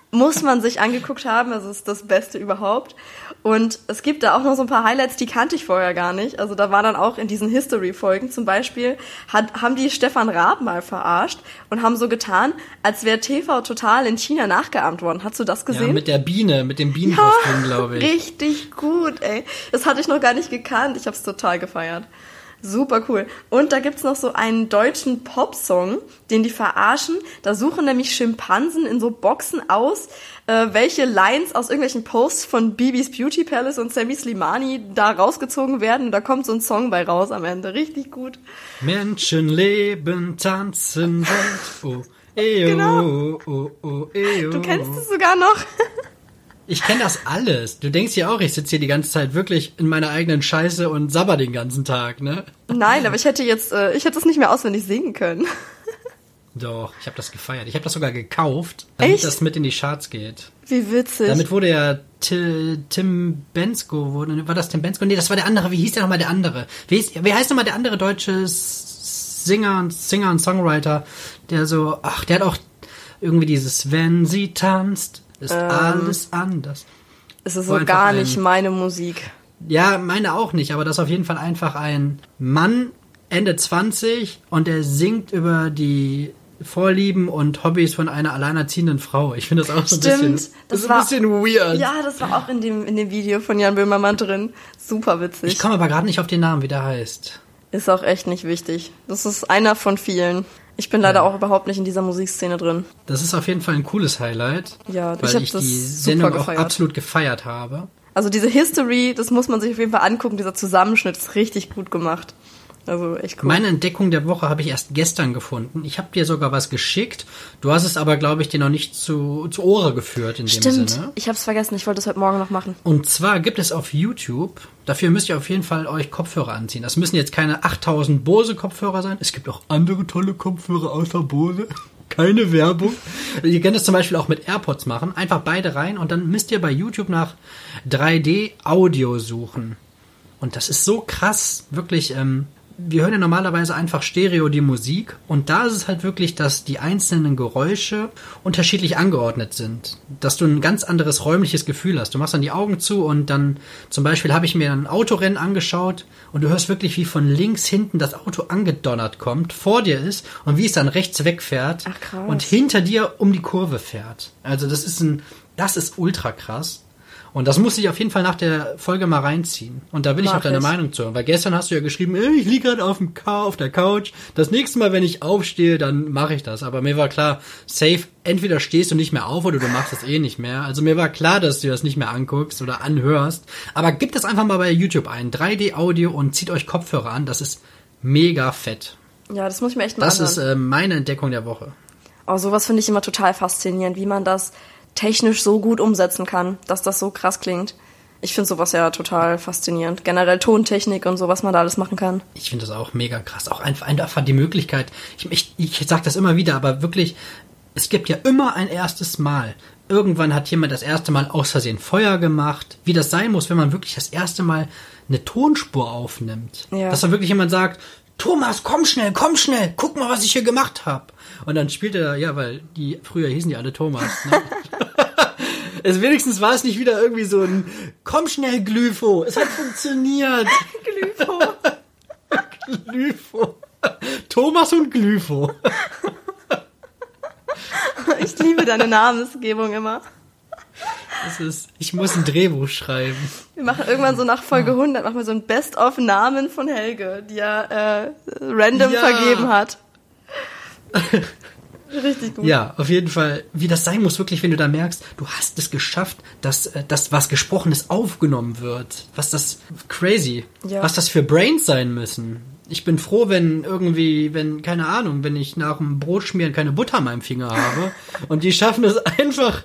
muss man sich angeguckt haben. Also es ist das Beste überhaupt. Und es gibt da auch noch so ein paar Highlights, die kannte ich vorher gar nicht. Also da war dann auch in diesen History-Folgen zum Beispiel, hat, haben die Stefan Raab mal verarscht und haben so getan, als wäre TV Total in China nachgeahmt worden. Hast du das Ja, gesehen? mit der Biene, mit dem Bienenkostüm, glaube ich. Richtig gut, ey. Das hatte ich noch gar nicht gekannt. Ich hab's total gefeiert. Super cool. Und da gibt's noch so einen deutschen Popsong, den die verarschen. Da suchen nämlich Schimpansen in so Boxen aus, äh, welche Lines aus irgendwelchen Posts von Bibis Beauty Palace und Sammy Slimani da rausgezogen werden. Und da kommt so ein Song bei raus am Ende. Richtig gut. Menschen leben, tanzen, Welt. Oh, eo, Genau. oh, oh, eo. Du kennst es sogar noch. Ich kenne das alles. Du denkst ja auch, ich sitze hier die ganze Zeit wirklich in meiner eigenen Scheiße und sabber den ganzen Tag, ne? Nein, aber ich hätte jetzt, äh, ich hätte es nicht mehr auswendig singen können. Doch, ich habe das gefeiert. Ich habe das sogar gekauft, damit Echt? das mit in die Charts geht. Wie witzig. Damit wurde ja Ti- Tim Bensko, wurde, war das Tim Bensko? Nee, das war der andere. Wie hieß der nochmal der andere? Wie, hieß, wie heißt nochmal der andere deutsche Singer und Singer und Songwriter, der so, ach, der hat auch irgendwie dieses, wenn sie tanzt, ist Ähm. alles anders. es ist so gar ein- nicht meine Musik. Ja, meine auch nicht, aber das ist auf jeden Fall einfach ein Mann, Ende 20, und der singt über die Vorlieben und Hobbys von einer alleinerziehenden Frau. Ich finde das auch so ein bisschen, das das ist war- ein bisschen weird. Ja, das war auch in dem, in dem Video von Jan Böhmermann drin. Super witzig. Ich komme aber gerade nicht auf den Namen, wie der heißt. Ist auch echt nicht wichtig. Das ist einer von vielen. Ich bin leider auch überhaupt nicht in dieser Musikszene drin. Das ist auf jeden Fall ein cooles Highlight. Ja, weil ich ich das die Sendung auch absolut gefeiert habe. Also diese History, das muss man sich auf jeden Fall angucken. Dieser Zusammenschnitt ist richtig gut gemacht. Also echt cool. Meine Entdeckung der Woche habe ich erst gestern gefunden. Ich habe dir sogar was geschickt. Du hast es aber, glaube ich, dir noch nicht zu, zu Ohren geführt in dem Stimmt, Sinne. ich hab's vergessen. Ich wollte es heute Morgen noch machen. Und zwar gibt es auf YouTube, dafür müsst ihr auf jeden Fall euch Kopfhörer anziehen. Das müssen jetzt keine 8000 Bose Kopfhörer sein. Es gibt auch andere tolle Kopfhörer außer Bose. Keine Werbung. Ihr könnt es zum Beispiel auch mit AirPods machen. Einfach beide rein und dann müsst ihr bei YouTube nach 3D Audio suchen. Und das ist so krass, wirklich. Ähm, wir hören ja normalerweise einfach Stereo die Musik und da ist es halt wirklich, dass die einzelnen Geräusche unterschiedlich angeordnet sind. Dass du ein ganz anderes räumliches Gefühl hast. Du machst dann die Augen zu und dann zum Beispiel habe ich mir ein Autorennen angeschaut und du hörst wirklich, wie von links hinten das Auto angedonnert kommt, vor dir ist und wie es dann rechts wegfährt Ach, und hinter dir um die Kurve fährt. Also das ist ein, das ist ultra krass. Und das muss ich auf jeden Fall nach der Folge mal reinziehen. Und da will ich Mach auch deine ich. Meinung zu hören. Weil gestern hast du ja geschrieben, "Ey, ich liege gerade auf dem Ka auf der Couch. Das nächste Mal, wenn ich aufstehe, dann mache ich das. Aber mir war klar, safe, entweder stehst du nicht mehr auf oder du machst das eh nicht mehr. Also mir war klar, dass du das nicht mehr anguckst oder anhörst. Aber gebt das einfach mal bei YouTube ein. 3D-Audio und zieht euch Kopfhörer an. Das ist mega fett. Ja, das muss ich mir echt mal Das anhören. ist äh, meine Entdeckung der Woche. Oh, sowas finde ich immer total faszinierend, wie man das technisch so gut umsetzen kann, dass das so krass klingt. Ich finde sowas ja total faszinierend. Generell Tontechnik und so, was man da alles machen kann. Ich finde das auch mega krass. Auch einfach, einfach die Möglichkeit. Ich, ich, ich sage das immer wieder, aber wirklich, es gibt ja immer ein erstes Mal. Irgendwann hat jemand das erste Mal aus Versehen Feuer gemacht. Wie das sein muss, wenn man wirklich das erste Mal eine Tonspur aufnimmt. Ja. Dass da wirklich jemand sagt, Thomas, komm schnell, komm schnell, guck mal, was ich hier gemacht habe. Und dann spielt er, ja, weil die früher hießen die alle Thomas. Ne? es wenigstens war es nicht wieder irgendwie so ein Komm schnell, Glypho. Es hat funktioniert. Glypho. Glypho. Thomas und Glypho. Ich liebe deine Namensgebung immer. Das ist, ich muss ein Drehbuch schreiben. Wir machen irgendwann so nach Folge 100 machen wir so ein Best-of-Namen von Helge, die er äh, random Ja. vergeben hat. Richtig gut. Ja, auf jeden Fall, wie das sein muss, wirklich, wenn du da merkst, du hast es geschafft, dass äh, das, was Gesprochenes aufgenommen wird. Was das crazy, Ja. was das für Brains sein müssen. Ich bin froh, wenn irgendwie, wenn, keine Ahnung, wenn ich nach dem Brotschmieren keine Butter an meinem Finger habe und die schaffen es einfach,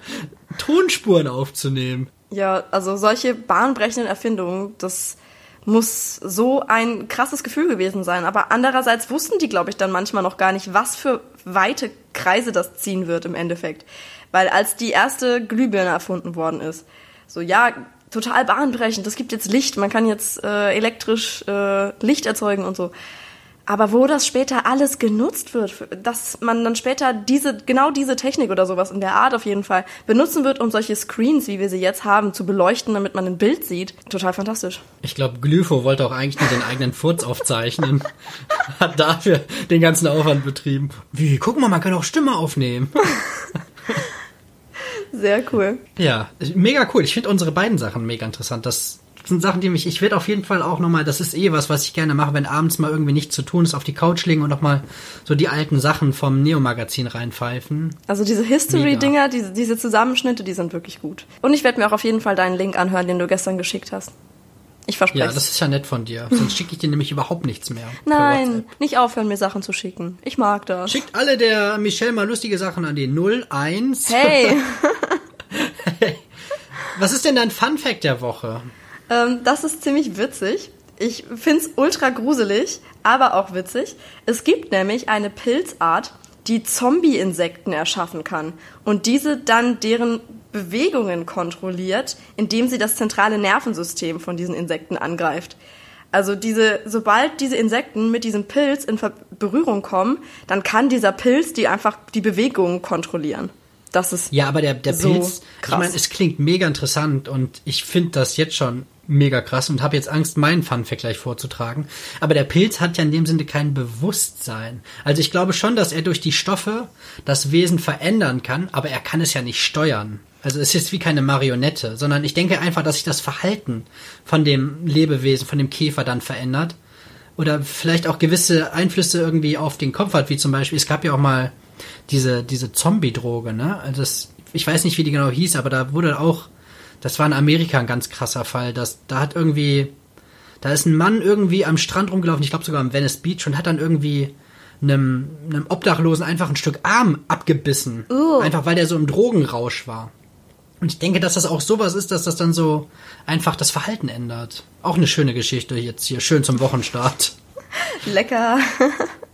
Tonspuren aufzunehmen. Ja, also solche bahnbrechenden Erfindungen, das muss so ein krasses Gefühl gewesen sein. Aber andererseits wussten die, glaube ich, dann manchmal noch gar nicht, was für weite Kreise das ziehen wird im Endeffekt. Weil als die erste Glühbirne erfunden worden ist, so ja, total bahnbrechend, es gibt jetzt Licht, man kann jetzt äh, elektrisch äh, Licht erzeugen und so. Aber wo das später alles genutzt wird, dass man dann später diese, genau diese Technik oder sowas in der Art auf jeden Fall benutzen wird, um solche Screens, wie wir sie jetzt haben, zu beleuchten, damit man ein Bild sieht. Total fantastisch. Ich glaube, Glypho wollte auch eigentlich nur den eigenen Furz aufzeichnen. Hat dafür den ganzen Aufwand betrieben. Wie, guck mal, man kann auch Stimme aufnehmen. Sehr cool. Ja, mega cool. Ich finde unsere beiden Sachen mega interessant. Das sind Sachen, die mich, ich werde auf jeden Fall auch nochmal, das ist eh was, was ich gerne mache, wenn abends mal irgendwie nichts zu tun ist, auf die Couch legen und nochmal so die alten Sachen vom Neo-Magazin reinpfeifen. Also diese History-Dinger, diese, diese Zusammenschnitte, die sind wirklich gut. Und ich werde mir auch auf jeden Fall deinen Link anhören, den du gestern geschickt hast. Ich verspreche. Ja, das ist ja nett von dir. Sonst schicke ich dir nämlich überhaupt nichts mehr. Nein, nicht aufhören, mir Sachen zu schicken. Ich mag das. Schickt alle der Michelle mal lustige Sachen an die 01. Hey! Was ist denn dein Fun Fact der Woche? Ähm, das ist ziemlich witzig. Ich find's ultra gruselig, aber auch witzig. Es gibt nämlich eine Pilzart, die Zombie-Insekten erschaffen kann und diese dann deren Bewegungen kontrolliert, indem sie das zentrale Nervensystem von diesen Insekten angreift. Also diese, sobald diese Insekten mit diesem Pilz in Ver Berührung kommen, dann kann dieser Pilz die einfach die Bewegungen kontrollieren. Das ist ja, aber der der so Pilz, krass. ich meine, es klingt mega interessant und ich finde das jetzt schon mega krass und habe jetzt Angst, meinen Fun-Fact gleich vorzutragen. Aber der Pilz hat ja in dem Sinne kein Bewusstsein. Also ich glaube schon, dass er durch die Stoffe das Wesen verändern kann, aber er kann es ja nicht steuern. Also es ist wie keine Marionette, sondern ich denke einfach, dass sich das Verhalten von dem Lebewesen, von dem Käfer dann verändert. Oder vielleicht auch gewisse Einflüsse irgendwie auf den Kopf hat, wie zum Beispiel, es gab ja auch mal diese, diese Zombie-Droge, ne? Also das, ich weiß nicht, wie die genau hieß, aber da wurde auch, das war in Amerika ein ganz krasser Fall, dass da hat irgendwie, da ist ein Mann irgendwie am Strand rumgelaufen, ich glaube sogar am Venice Beach und hat dann irgendwie einem, einem Obdachlosen einfach ein Stück Arm abgebissen. Uh. Einfach weil der so im Drogenrausch war. Und ich denke, dass das auch sowas ist, dass das dann so einfach das Verhalten ändert. Auch eine schöne Geschichte jetzt hier, schön zum Wochenstart. lecker.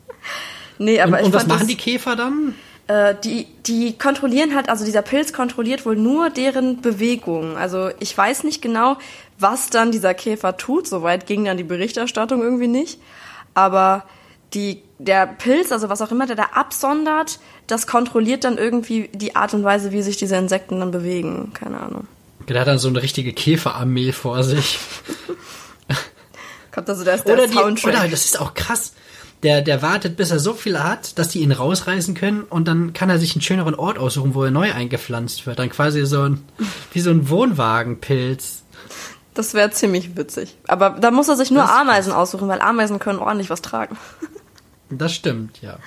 nee, aber und ich und was machen die Käfer dann? Äh, die, die kontrollieren halt, also dieser Pilz kontrolliert wohl nur deren Bewegungen. Also ich weiß nicht genau, was dann dieser Käfer tut. Soweit ging dann die Berichterstattung irgendwie nicht. Aber die, der Pilz, also was auch immer der da absondert, das kontrolliert dann irgendwie die Art und Weise, wie sich diese Insekten dann bewegen. Keine Ahnung. Der hat dann so eine richtige Käferarmee vor sich. Kommt also da ist der Oder, die, Soundtrack. oder das ist auch krass. Der, der wartet, bis er so viel hat, dass die ihn rausreißen können und dann kann er sich einen schöneren Ort aussuchen, wo er neu eingepflanzt wird. Dann quasi so ein, wie so ein Wohnwagenpilz. Das wäre ziemlich witzig. Aber da muss er sich nur Das Ameisen aussuchen, weil Ameisen können ordentlich was tragen. Das stimmt, ja.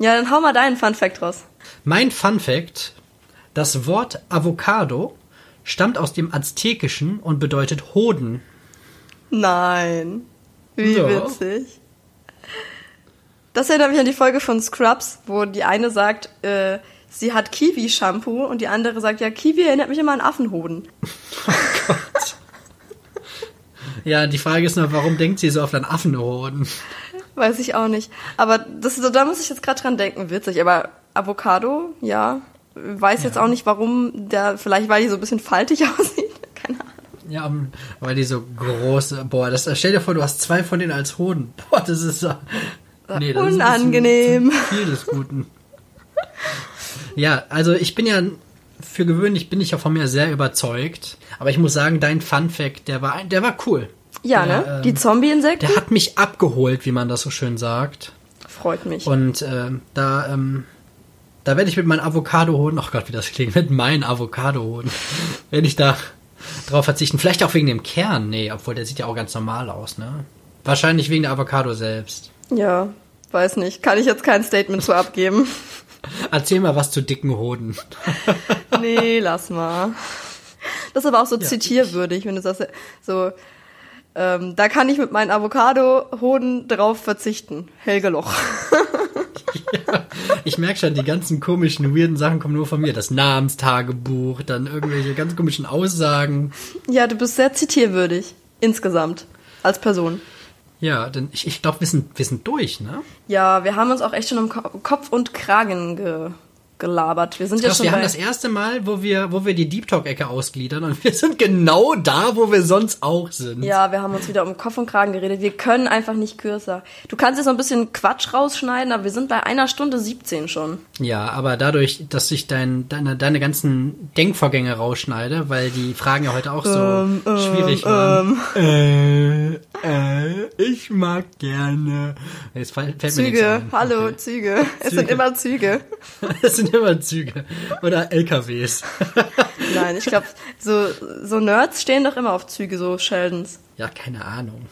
Ja, dann hau mal deinen Fun Fact raus. Mein Fun Fact: Das Wort Avocado stammt aus dem Aztekischen und bedeutet Hoden. Nein. Wie Ja. witzig. Das erinnert mich an die Folge von Scrubs, wo die eine sagt, äh, sie hat Kiwi-Shampoo und die andere sagt, ja, Kiwi erinnert mich immer an Affenhoden. Ja, die Frage ist nur, warum denkt sie so auf einen Affenhoden? Weiß ich auch nicht. Aber das, da muss ich jetzt gerade dran denken, witzig. Aber Avocado, ja. Weiß jetzt auch nicht, warum der, vielleicht weil die so ein bisschen faltig aussieht. Keine Ahnung. Ja, weil die so große. Boah, das stell dir vor, du hast zwei von denen als Hoden. Boah, das ist so. Nee, das ist Unangenehm. zu viel des Guten. Ja, also ich bin ja für gewöhnlich bin ich ja von mir sehr überzeugt, aber ich muss sagen, dein Fun Fact, der war ein- der war cool. Ja, Der, ne? ähm, Die Zombie-Insekten? Der hat mich abgeholt, wie man das so schön sagt. Freut mich. Und ähm, da ähm, da werde ich mit meinem Avocado-Hoden, ach Gott, wie das klingt, mit meinen Avocado-Hoden, werde ich da drauf verzichten. Vielleicht auch wegen dem Kern, nee, obwohl der sieht ja auch ganz normal aus, ne? Wahrscheinlich wegen der Avocado selbst. Ja, weiß nicht. Kann ich jetzt kein Statement zu abgeben. Erzähl mal was zu dicken Hoden. Nee, lass mal. Das ist aber auch so zitierwürdig, wenn du sagst, so, Ähm, da kann ich mit meinen Avocado-Hoden drauf verzichten. Helge Loch. ja, ich merke schon, die ganzen komischen, weirden Sachen kommen nur von mir. Das Namenstagebuch, dann irgendwelche ganz komischen Aussagen. Ja, du bist sehr zitierwürdig. Insgesamt. Als Person. Ja, denn ich, ich glaube, wir sind, wir sind durch, ne? Ja, wir haben uns auch echt schon um Kopf und Kragen ge gelabert. Wir sind ja schon wir haben das erste Mal, wo wir, wo wir die Deep Talk Ecke ausgliedern und wir sind genau da, wo wir sonst auch sind. Ja, wir haben uns wieder um Kopf und Kragen geredet. Wir können einfach nicht kürzer. Du kannst jetzt noch ein bisschen Quatsch rausschneiden, aber wir sind bei einer Stunde 17 schon. Ja, aber dadurch, dass ich dein, deine, deine ganzen Denkvorgänge rausschneide, weil die Fragen ja heute auch so ähm, ähm schwierig ähm, waren. Ähm. Äh, äh, ich mag gerne. Jetzt fällt, Züge, mir hallo, okay. Züge. Es sind immer Züge. sind immer Züge. Oder LKWs. Nein, ich glaube, so, so Nerds stehen doch immer auf Züge, so Sheldons. Ja, keine Ahnung.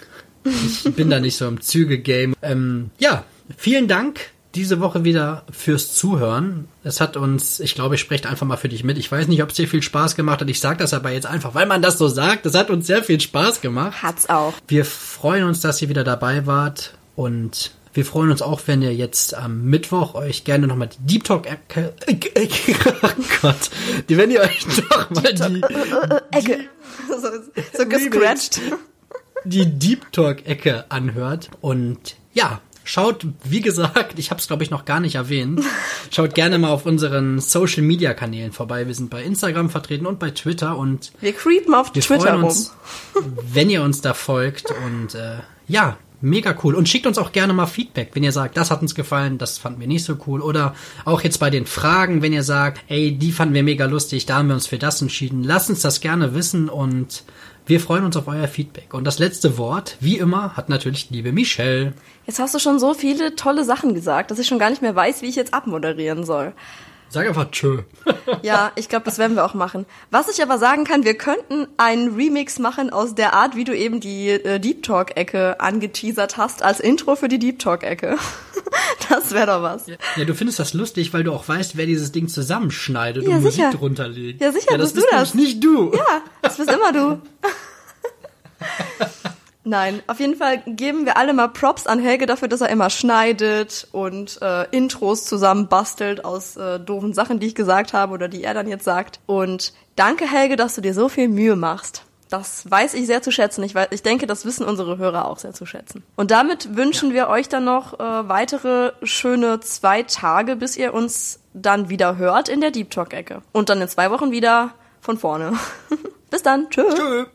Ich bin da nicht so im Züge-Game. Ähm, ja, vielen Dank diese Woche wieder fürs Zuhören. Es hat uns, ich glaube, ich spreche einfach mal für dich mit. Ich weiß nicht, ob es dir viel Spaß gemacht hat. Ich sage das aber jetzt einfach, weil man das so sagt. Es hat uns sehr viel Spaß gemacht. Hat's auch. Wir freuen uns, dass ihr wieder dabei wart und wir freuen uns auch, wenn ihr jetzt am Mittwoch euch gerne nochmal die Deep Talk Ecke, oh Gott, die, wenn ihr euch nochmal die, Ecke, so, so gescratcht, die Deep Talk Ecke anhört und ja, Schaut, wie gesagt, ich habe es glaube ich noch gar nicht erwähnt. Schaut gerne mal auf unseren Social Media Kanälen vorbei. Wir sind bei Instagram vertreten und bei Twitter und wir creepen auf wir Twitter freuen uns, rum. wenn ihr uns da folgt und äh, ja, mega cool und schickt uns auch gerne mal Feedback, wenn ihr sagt, das hat uns gefallen, das fanden wir nicht so cool oder auch jetzt bei den Fragen, wenn ihr sagt, ey, die fanden wir mega lustig, da haben wir uns für das entschieden. Lasst uns das gerne wissen und wir freuen uns auf euer Feedback. Und das letzte Wort, wie immer, hat natürlich liebe Michelle. Jetzt hast du schon so viele tolle Sachen gesagt, dass ich schon gar nicht mehr weiß, wie ich jetzt abmoderieren soll. Sag einfach tschö. ja, ich glaube, das werden wir auch machen. Was ich aber sagen kann, wir könnten einen Remix machen aus der Art, wie du eben die äh, Deep Talk-Ecke angeteasert hast, als Intro für die Deep Talk-Ecke. das wäre doch was. Ja, ja, du findest das lustig, weil du auch weißt, wer dieses Ding zusammenschneidet ja, und sicher. Musik drunter legt. Ja, sicher, ja, das bist du das. nicht du. Ja, das bist immer du. Nein, auf jeden Fall geben wir alle mal Props an Helge dafür, dass er immer schneidet und äh, Intros zusammen bastelt aus äh, doofen Sachen, die ich gesagt habe oder die er dann jetzt sagt. Und danke Helge, dass du dir so viel Mühe machst. Das weiß ich sehr zu schätzen. Ich, weiß, ich denke, das wissen unsere Hörer auch sehr zu schätzen. Und damit wünschen ja. wir euch dann noch äh, weitere schöne zwei Tage, bis ihr uns dann wieder hört in der Deep Talk-Ecke. Und dann in zwei Wochen wieder von vorne. bis dann. Tschö. Tschö.